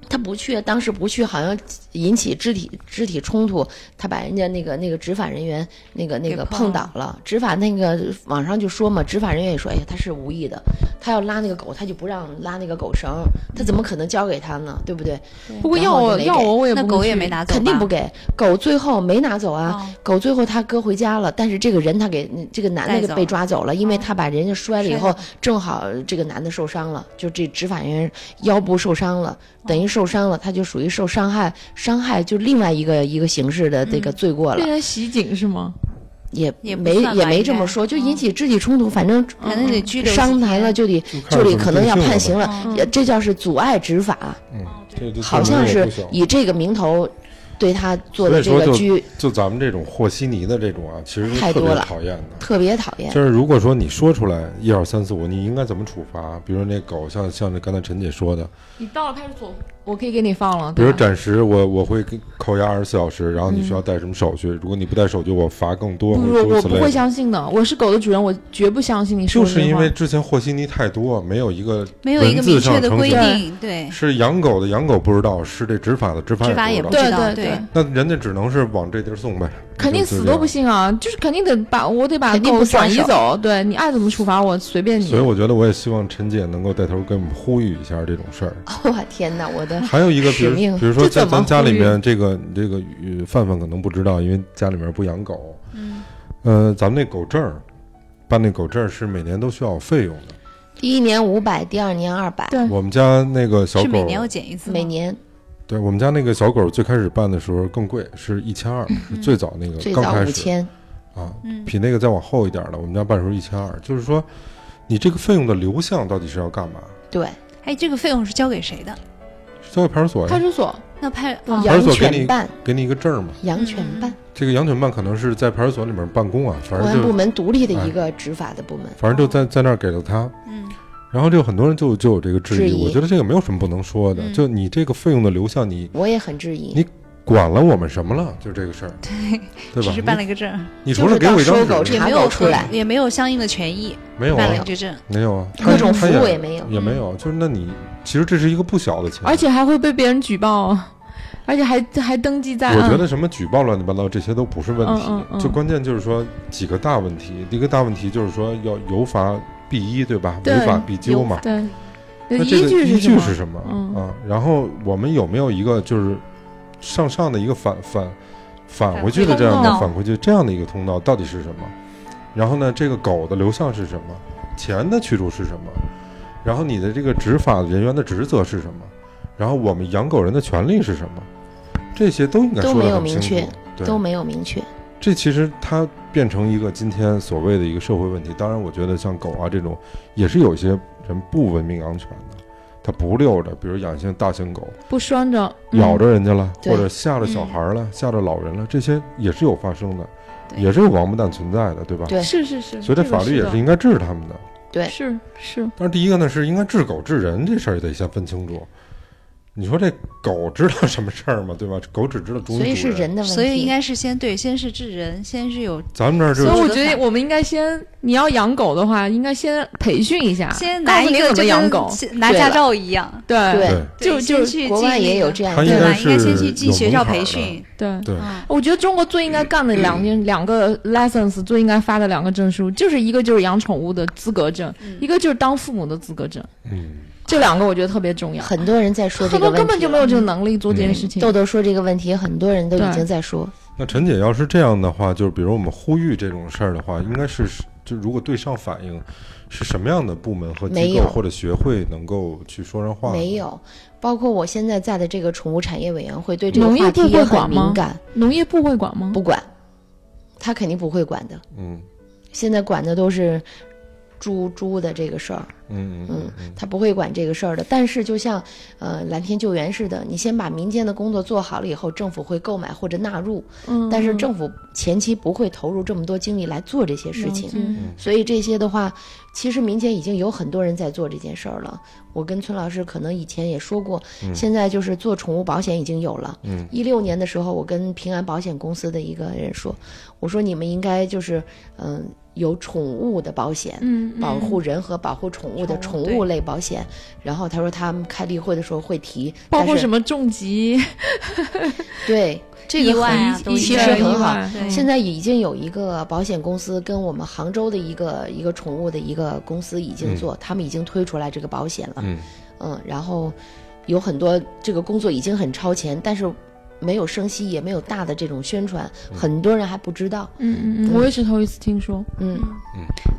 他不去，当时不去，好像引起肢体肢体冲突，他把人家那个那个执法人员那个那个碰碰倒了。执法那个网上就说嘛，执法人员也说，哎呀，他是无意的，他要拉那个狗，他就不让拉那个狗绳，他怎么可能交给他呢？对不对？不过要要我我也那不狗也没拿走，肯定不给狗，最后没拿走啊。哦狗最后他哥回家了，但是这个人他给这个男的被抓走了，因为他把人家摔了以后，正好这个男的受伤了，就这执法人员腰部受伤了，等于受伤了，他就属于受伤害，伤害就另外一个一个形式的这个罪过了。变，成袭警是吗？也也没也没这么说，就引嗯起肢体冲突，反正反正得拘留伤残了就得就得可能要判刑了这叫是阻碍执法，嗯，好像是以这个名头对他做的这个拘就咱们这种和稀泥的这种啊，其实太多了讨厌的。特别讨厌。就是如果说你说出来一二三四五，你应该怎么处罚？比如说那狗，像像这刚才陈姐说的，你到了派出所，我可以给你放了。比如暂时我我会扣押二十四小时，然后你需要带什么手续？如果你不带手续，我罚更多，不不，或者诸如我不会。相信的。我是狗的主人，我绝不相信你说就是因为之前和稀泥太多，没有一个没有一个文字明确的规定，对，是养狗的养狗不知道，是这执法的执法执法也也不知道。不知道，对对对那人家只能是往这地儿送呗，肯定死都不。信啊！就是肯定得把我得把肯定狗转移走。对你爱怎么处罚我随便你。所以我觉得，我也希望陈姐能够带头给我们呼吁一下这种事儿。[LAUGHS] 我天哪，我的还有一个，比如比如说在咱家里面，这个这个呃范范可能不知道，因为家里面不养狗。嗯，呃，咱们那狗证儿，办那狗证儿是每年都需要费用的。第一年五百，第二年二百，对我们家那个小狗，是每年要检一次吗，每年对我们家那个小狗最开始办的时候更贵，是一千二，是最早那个最早刚开始五千，啊，嗯比那个再往后一点的，我们家办的时候一千二。就是说，你这个费用的流向到底是要干嘛？对，哎，这个费用是交给谁的？交给派出所呀，派出所那派嗯哦派出所给你犬办，给你一个证儿嘛。养犬办，这个养犬办可能是在派出所里面办公啊，反正公安部门独立的哎一个执法的部门。反正就在在那儿给了他。嗯，然后就很多人就就有这个质疑，质疑我觉得这个没有什么不能说的，嗯就你这个费用的流向，你我也很质疑你，管了我们什么了？就这个事儿，对对吧只是？办了一个证，你除了给我一张也没有出来也没有相应的权益，没有啊办了一，个证，没有啊，各种服务也没有。也没有，就是那你其实这是一个不小的钱，而且还会被别人举报，而且还还登记在案。我觉得什么举报乱七八糟这些都不是问题，嗯嗯嗯就关键就是说几个大问题。第一个大问题就是说要有法必一，对吧？对违法必究嘛。对，那这个依据是什么？据是什么、嗯啊？然后我们有没有一个就是上上的一个反反返回去的这样的返回去这样的一个通道到底是什么？然后呢，这个狗的流向是什么？钱的去处是什么？然后你的这个执法人员的职责是什么？然后我们养狗人的权利是什么？这些都应该都没有说得很清明确楚。对，都没有明确。这其实它变成一个今天所谓的一个社会问题。当然，我觉得像狗啊这种，也是有些人不文明养犬的，他不遛着，比如养一些大型狗，不拴着，嗯咬着人家了，对或者吓着小孩了，吓着老人了，这些也是有发生的，也是有王八蛋存在的，对吧？对是是是，所以这法律也是应该治他们的。对，是是，但是第一个呢，是应该治狗治人这事儿也得先分清楚。你说这狗知道什么事儿吗？对吧？狗只知道主所以是人。的问题。所以应该是先对，先是治人，先是有咱们这儿就所以我觉得我们应该先，你要养狗的话，应该先培训一下，先告诉你怎拿一个就跟么养狗，拿驾照一样，对对就就去国外也有这样对吧？应该先去进学校培训，对。对嗯，我觉得中国最应该干的两件、两个 license 最应该发的两个证书，就是一个就是养宠物的资格证，嗯一个就是当父母的资格证。嗯，这两个我觉得特别重要。很多人在说这个问题，根本就没有这个能力做这件事情。豆豆说这个问题，很多人都已经在说。那陈姐要是这样的话，就是比如我们呼吁这种事儿的话，应该是就如果对上反应，是什么样的部门和机构或者学会能够去说上话？没，有，包括我现在在的这个宠物产业委员会，对这个农业部话题也很敏感，农业部会管吗？不管，他肯定不会管的。嗯现在管的都是猪猪的这个事儿，嗯嗯嗯，他不会管这个事儿的。但是就像呃蓝天救援似的，你先把民间的工作做好了以后，政府会购买或者纳入，嗯，但是政府前期不会投入这么多精力来做这些事情。嗯所以这些的话，其实民间已经有很多人在做这件事儿了。我跟崔老师可能以前也说过，现在就是做宠物保险已经有了。嗯，一六年的时候，我跟平安保险公司的一个人说，我说你们应该就是嗯、有宠物的保险。嗯，嗯保护人和保护宠物的宠物类保险，然后他说他们开例会的时候会提，包括什么重疾、[LAUGHS] 对，这个其实很好。现在已经有一个保险公司跟我们杭州的一个一个宠物的一个公司已经做，他们已经推出来这个保险了。嗯嗯，然后有很多这个工作已经很超前，但是没有声息，也没有大的这种宣传，很多人还不知道。嗯嗯嗯，我也是头一次听说。嗯，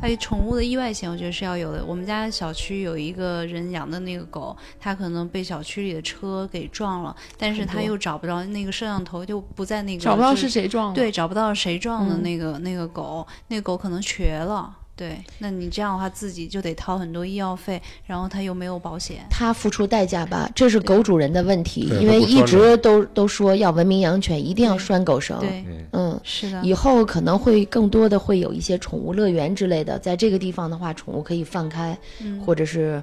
还有宠物的意外险，我觉得是要有的。我们家小区有一个人养的那个狗，它可能被小区里的车给撞了，但是它又找不着那个摄像头，就不在那个找不到是谁撞了。对，找不到谁撞的嗯那个、那个狗，那个狗可能瘸了。对，那你这样的话自己就得掏很多医药费，然后他又没有保险。他付出代价吧，这是狗主人的问题，因为一直都都说要文明养犬，一定要拴狗绳。对，嗯。是的，以后可能会更多的会有一些宠物乐园之类的，在这个地方的话，宠物可以放开，嗯或者是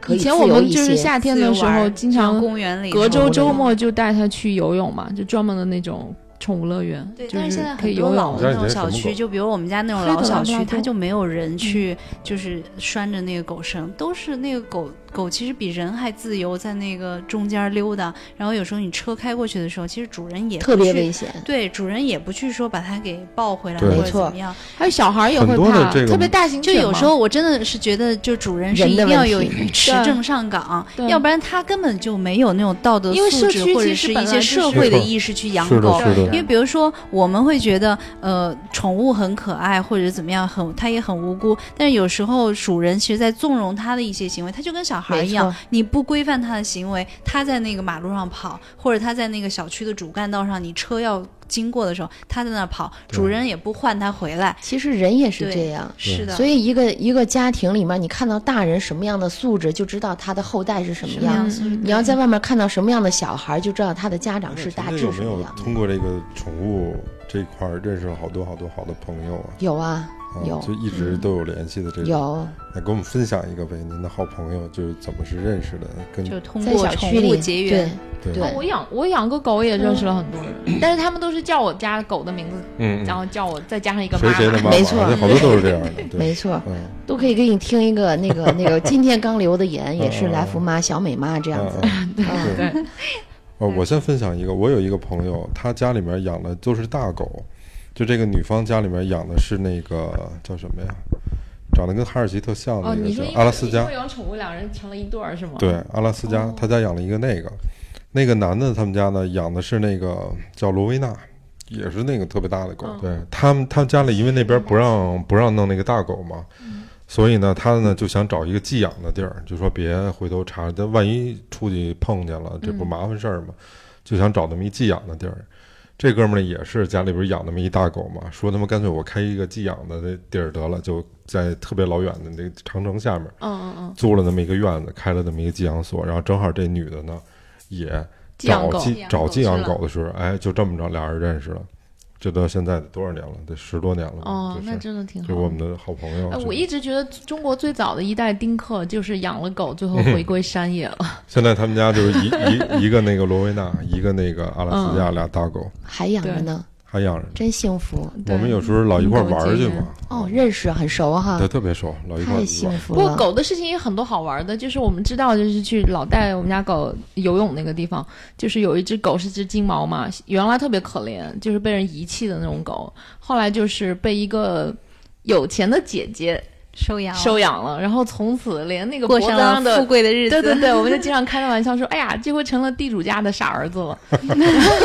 可以以前自由一我们就是。夏天的时候，经常公园里隔周周末就带它去游泳嘛，就专门的那种宠物乐园，对，就但是现在可以很多游泳。老的那种小区，就比如我们家那种老小区，它就没有人去，就是拴着那个狗绳，都是那个狗狗其实比人还自由，在那个中间溜达。然后有时候你车开过去的时候，其实主人也特别危险，对，主人也不去说把它给抱回来或者怎么样。还有小孩也会怕，特别大型就犬嘛有时候我真的是觉得，就主人是一定要有 [LAUGHS] 持对证上岗，要不然他根本就没有那种道德因为素质社区其或者是一些社会的意识去养狗。因为比如说，我们会觉得，呃，宠物很可爱或者怎么样，很它也很无辜，但是有时候主人其实在纵容它的一些行为，它就跟小孩一样，你不规范他的行为，他在那个马路上跑，或者他在那个小区的主干道上，你车要经过的时候，他在那儿跑，主人也不唤他回来。其实人也是这样。是的，所以一个一个家庭里面，你看到大人什么样的素质，就知道他的后代是什么样。什么样你要在外面看到什么样的小孩，就知道他的家长是大致姐有没有什么样。通过这个宠物这块儿认识了好多好多好的朋友啊？有啊，啊有。就一直都有联系的这种。有，来给我们分享一个呗，您的好朋友就是怎么是认识的？跟就通过宠小区里物结缘。对对。哦我养我养个狗也认识了很多人，但是他们都是叫我家狗的名字，嗯，然后叫我再加上一个谁谁的妈妈，没错好多都是这样的，对，没错，嗯，都可以给你听一个那个 [LAUGHS] 那个今天刚留的言，也是来福妈、小美妈这样子。嗯嗯。嗯，[LAUGHS] 对，哦，我先分享一个，我有一个朋友，他家里面养的都是大狗，就这个女方家里面养的是那个叫什么呀？长得跟哈士奇特像的哦，那个阿拉斯加养宠物，两人成了一对儿是吗？对，阿拉斯加哦，他家养了一个那个，那个男的他们家呢养的是那个叫罗威纳，也是那个特别大的狗。嗯对他们，他家里因为那边不让不让弄那个大狗嘛，所以呢，他呢就想找一个寄养的地儿，就说别回头查，这万一出去碰见了，这不麻烦事儿吗？就想找那么一寄养的地儿。这哥们儿呢也是家里边养那么一大狗嘛，说他妈干脆我开一个寄养的那地儿得了，就在特别老远的那个长城下面嗯嗯嗯，租了那么一个院子，开了那么一个寄养所，然后正好这女的呢也找寄找寄养狗的时候，哎，就这么着俩人认识了，这到现在得多少年了？得十多年了。哦，那就是真的挺好。就是我们的好朋友。哎，就我一直觉得中国最早的一代丁克就是养了狗，最后 [LAUGHS] 回归山野了。现在他们家就是一一一个那个罗威纳，一个那个阿拉斯嗯加，俩大狗还养着呢，还养着呢。真幸福。我们有时候老一块儿玩儿去嘛，哦，认识很熟哈对，，特别熟，老一块儿太。幸福了。不过狗的事情也很多好玩的，就是我们知道，就是去老带我们家狗游泳那个地方，就是有一只狗是只金毛嘛，原来特别可怜，就是被人遗弃的那种狗，后来就是被一个有钱的姐姐收养了收养了，然后从此连那个脖过子上的上了富贵的日子。对对对，我们就经常开个玩笑说，哎呀，这回成了地主家的傻儿子了。[LAUGHS] 然后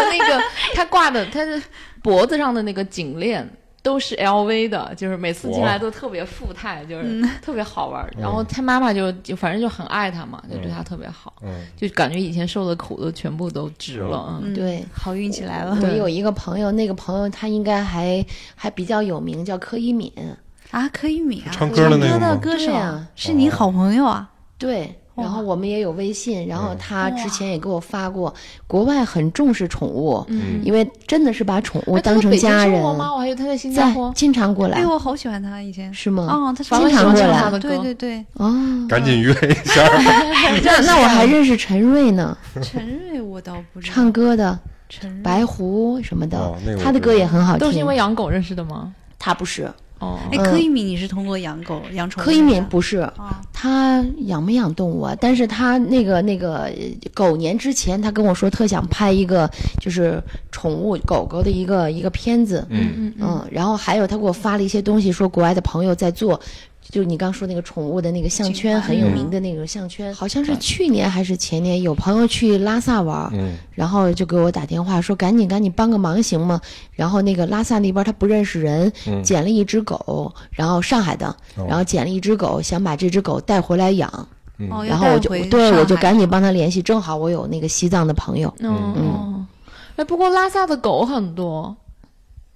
那个他挂的他的脖子上的那个颈链都是 LV 的，就是每次进来都特别富态，就是嗯特别好玩儿。然后他妈妈就就反正就很爱他嘛，就对他特别好，嗯，就感觉以前受的苦都全部都值了。嗯，嗯对，好运起来了我有一个朋友，那个朋友他应该还还比较有名，叫柯一敏。啊！柯以敏啊，唱歌的那个歌的歌手对啊是你好朋友啊。对，然后我们也有微信，然后嗯他之前也给我发过，国外很重视宠物，嗯，因为真的是把宠物当成在北京家人，生活吗？我还有他在新加坡。经常过来哎，，我好喜欢他以前。是吗？哦，他经常过来对对对，哦，赶紧约一下。那 [LAUGHS] 那我还认识陈瑞呢，陈瑞我倒不知道。唱歌的陈瑞白狐什么的他的歌也很好听。都是因为养狗认识的吗？他不是哦，哎，柯一敏，你是通过养狗养宠物？柯一敏不是，啊，他养没养动物啊？但是他那个那个呃狗年之前，他跟我说特想拍一个就是宠物狗狗的一个一个片子，嗯，嗯嗯，然后还有他给我发了一些东西，说国外的朋友在做。就你刚说那个宠物的那个项圈，很有名的那个项圈，好像是去年还是前年，有朋友去拉萨玩，嗯，然后就给我打电话说赶紧赶紧帮个忙行吗？然后那个拉萨那边他不认识人，嗯。捡了一只狗，然后上海的，哦。然后捡了一只狗，想把这只狗带回来养，然后我就对我就赶紧帮他联系，正好我有那个西藏的朋友，嗯。嗯。哎，不过拉萨的狗很多，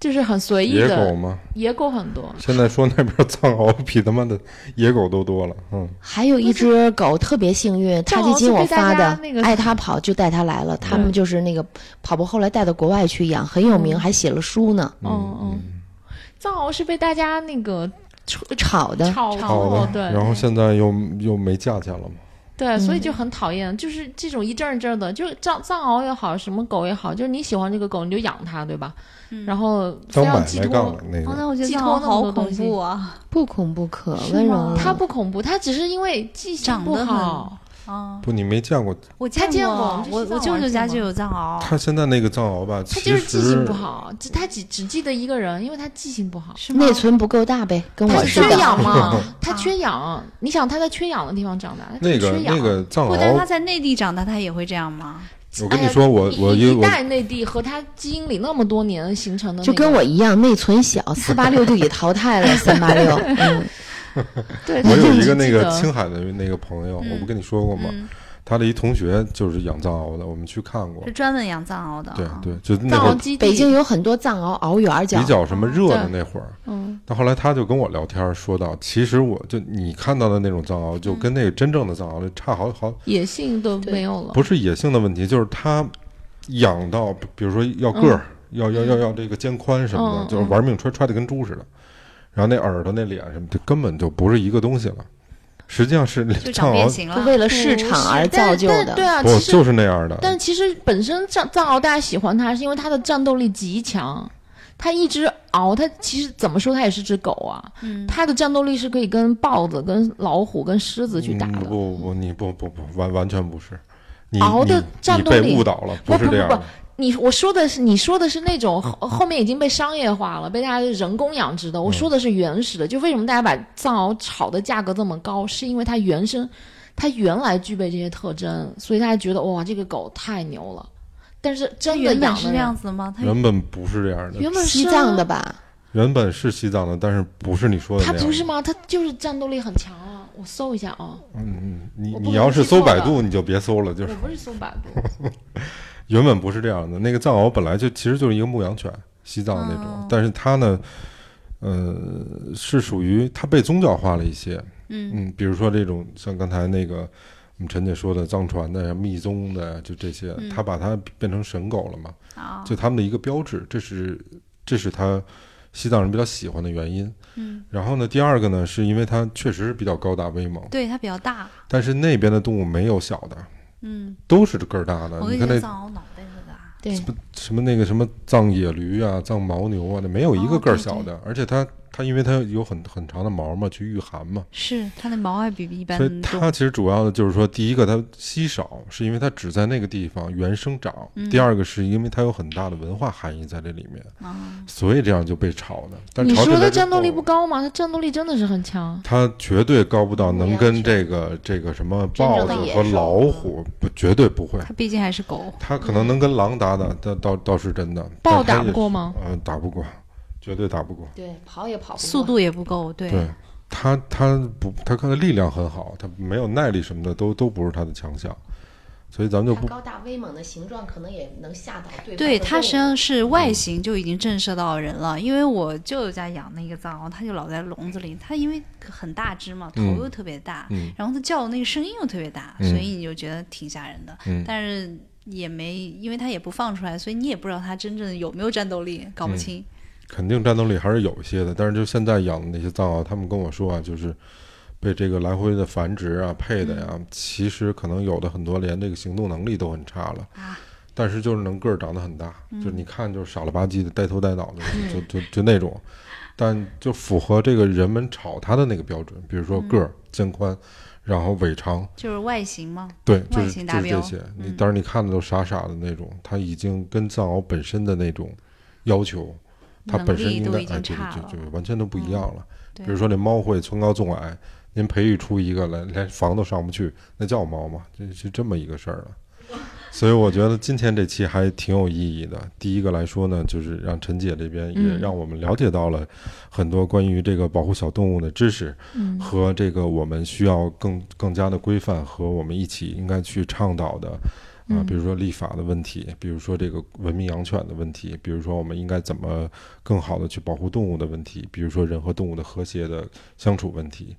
就是很随意的野狗吗？野狗很多。现在说那边藏獒比他妈的 [LAUGHS] 野狗都多了。嗯，还有一只狗特别幸运，他就经我发的，那个爱它跑就带它来了，他们就是那个跑步后来带到国外去养，很有名，嗯还写了书呢，嗯嗯，藏獒是被大家那个炒的。炒的，。对，然后现在又又没价钱了嘛。对，所以就很讨厌，就是这种一阵儿一阵儿的，就藏藏獒也好，什么狗也好，就是你喜欢这个狗你就养它，对吧？然后非要寄托我觉得好恐怖啊！不恐怖，可温柔了。它不恐怖，它只是因为记性不好。啊，不，你没见过我他见过过，我我舅舅家就有藏獒，他现在那个藏獒吧，他就是记性不好，只他只只记得一个人，因为他记性不好。是吗？内存不够大呗，跟我。是缺氧嘛，[LAUGHS] 他缺氧。你想他在缺氧的地方长大，它那个缺氧那个藏獒，但是他，在内地长大，他也会这样吗？我跟你说，我我一因为我一代内地和他基因里那么多年形成的，就跟我一样，内存小，四八六就给淘汰了，三八六。[LAUGHS] 嗯，[LAUGHS] 对，我有一个那个青海的那个朋友，我不跟你说过吗？嗯，他的一同学就是养藏獒的，我们去看过是。专门养藏獒的啊。对对，就那会儿藏獒基地。北京有很多藏獒獒园儿比较什么热的那会儿，嗯，但后来他就跟我聊天说到，其实我就你看到的那种藏獒，就跟那个真正的藏獒差好好，野性都没有了。不是野性的问题，就是它养到，比如说要个儿，要要要要这个肩宽什么的，嗯就是玩命揣揣的跟猪似的，然后那耳朵那脸什么的根本就不是一个东西了，实际上是就长藏獒变形了。就为了市场而造就的。对啊，不就是那样的，但其实本身藏藏獒大家喜欢它，是因为它的战斗力极强。它一只獒，它其实怎么说，它也是只狗啊。嗯，它的战斗力是可以跟豹子、跟老虎、跟狮子去打嗯的。不不，你不不不完完全不是，你熬的战斗力误导了，不不不是这样的。你我说的是，你说的是那种后后面已经被商业化了，被大家人工养殖的。我说的是原始的，就为什么大家把藏獒炒的价格这么高，是因为它原生它原来具备这些特征，所以大家觉得哇，这个狗太牛了。但是真的原本是这样子的吗？它原本不是这样的，原本西是啊藏的吧？原本是西藏的，但是不是你说的它那样。不是吗？它就是战斗力很强啊！我搜一下啊，嗯嗯，你你要是搜百度，你就别搜了，就是我不是搜百度，[LAUGHS] 原本不是这样的。那个藏獒本来就其实就是一个牧羊犬，西藏那种，哦但是它呢，呃，是属于它被宗教化了一些。嗯嗯，比如说这种像刚才那个我们陈姐说的藏传的呀、密宗的呀，就这些，嗯它把它变成神狗了嘛，啊，就他们的一个标志，这是这是他西藏人比较喜欢的原因。嗯，然后呢，第二个呢，是因为它确实是比较高大威猛，对它比较大，但是那边的动物没有小的，嗯，都是个儿大的。我跟那藏獒脑袋特大，对，什么那个什么藏野驴啊、藏牦牛啊，那没有一个个儿哦对。小的，而且它它因为它有很很长的毛嘛，去御寒嘛，是它的毛还比一般所以，它其实主要的就是说，第一个它稀少，是因为它只在那个地方原生长；嗯。第二个是因为它有很大的文化含义在这里面，啊，所以这样就被炒的。但你说炒起来之它战斗力不高吗？它战斗力真的是很强。它绝对高不到能跟这个这个什么豹子和老虎不绝对不会，它毕竟还是狗，它可能能跟狼打打，倒倒倒是真的。豹打不过吗？呃，打不过，绝对打不过。对，跑也跑不过。速度也不够，对，对它，它不，他可能力量很好，他没有耐力什么的，都都不是他的强项，所以咱们就不高大威猛的形状，可能也能吓到对方对，它实际上是外形就已经震慑到人了。因为我舅舅家养那个藏獒，它就老在笼子里，它因为很大只嘛，头嗯又特别大，嗯然后它叫的那个声音又特别大，嗯所以你就觉得挺吓人的。嗯但是也没，因为它也不放出来，所以你也不知道它真正有没有战斗力，搞不嗯清。肯定战斗力还是有一些的。但是就现在养的那些藏獒，他们跟我说啊，就是被这个来回的繁殖啊、配的呀，其实可能有的很多连这个行动能力都很差了。啊。但是就是能个儿长得很大，就是你看就是傻了吧唧的、呆头呆脑的，就就就那种，但就符合这个人们炒它的那个标准，比如说个儿、肩宽，然后尾长，就是外形嘛，对，就外是就是这些。你嗯当然你看的都傻傻的那种，它已经跟藏獒本身的那种要求，它本身应该哎，经差了对对对，就完全都不一样了。对比如说那猫会村高纵矮，您培育出一个来，连房都上不去，那叫猫吗？这是这么一个事儿了。[LAUGHS] 所以我觉得今天这期还挺有意义的。第一个来说呢，就是让陈姐这边也嗯让我们了解到了很多关于这个保护小动物的知识，嗯和这个我们需要更更加的规范和我们一起应该去倡导的。啊、嗯比如说立法的问题，比如说这个文明养犬的问题，比如说我们应该怎么更好的去保护动物的问题，比如说人和动物的和谐的相处问题。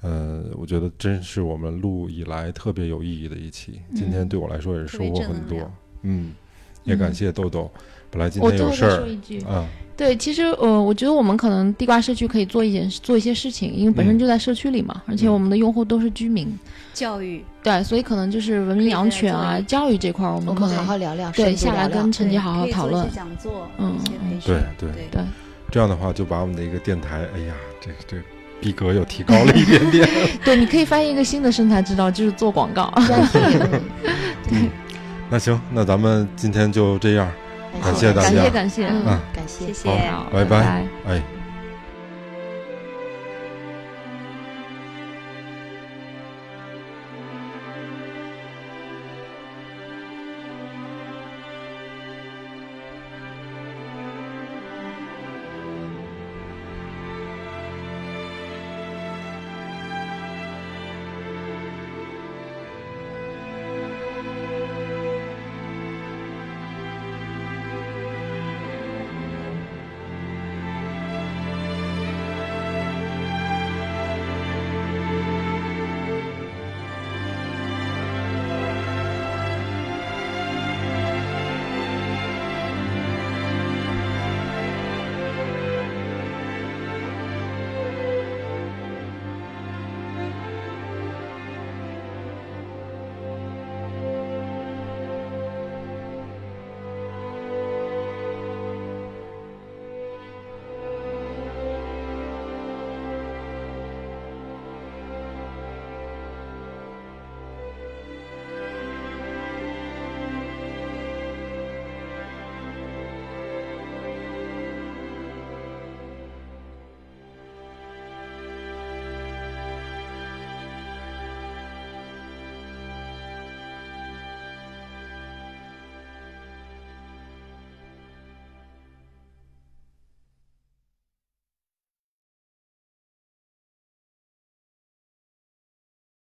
呃，我觉得真是我们录以来特别有意义的一期。今天对我来说也是收获很多。嗯，也感谢豆豆。本来今我最后天有事儿再说一句，啊，对，其实呃，我觉得我们可能地瓜社区可以做一件做一些事情，因为本身嗯就在社区里嘛，而且嗯我们的用户都是居民，教育对，所以可能就是文明养犬啊、教育这块儿，我我们们可能好好聊聊，对下来跟陈姐好好讨论。讲座，嗯对对对对这样的话就把我们的一个电台，哎呀，这这逼格又提高了一点点。[LAUGHS] 对，你可以发现一个新的生财之道，就是做广告。[LAUGHS] 专题。[LAUGHS] 嗯，那行，那咱们今天就这样，感谢大家感谢感谢，嗯嗯，感谢谢。谢。拜拜哎。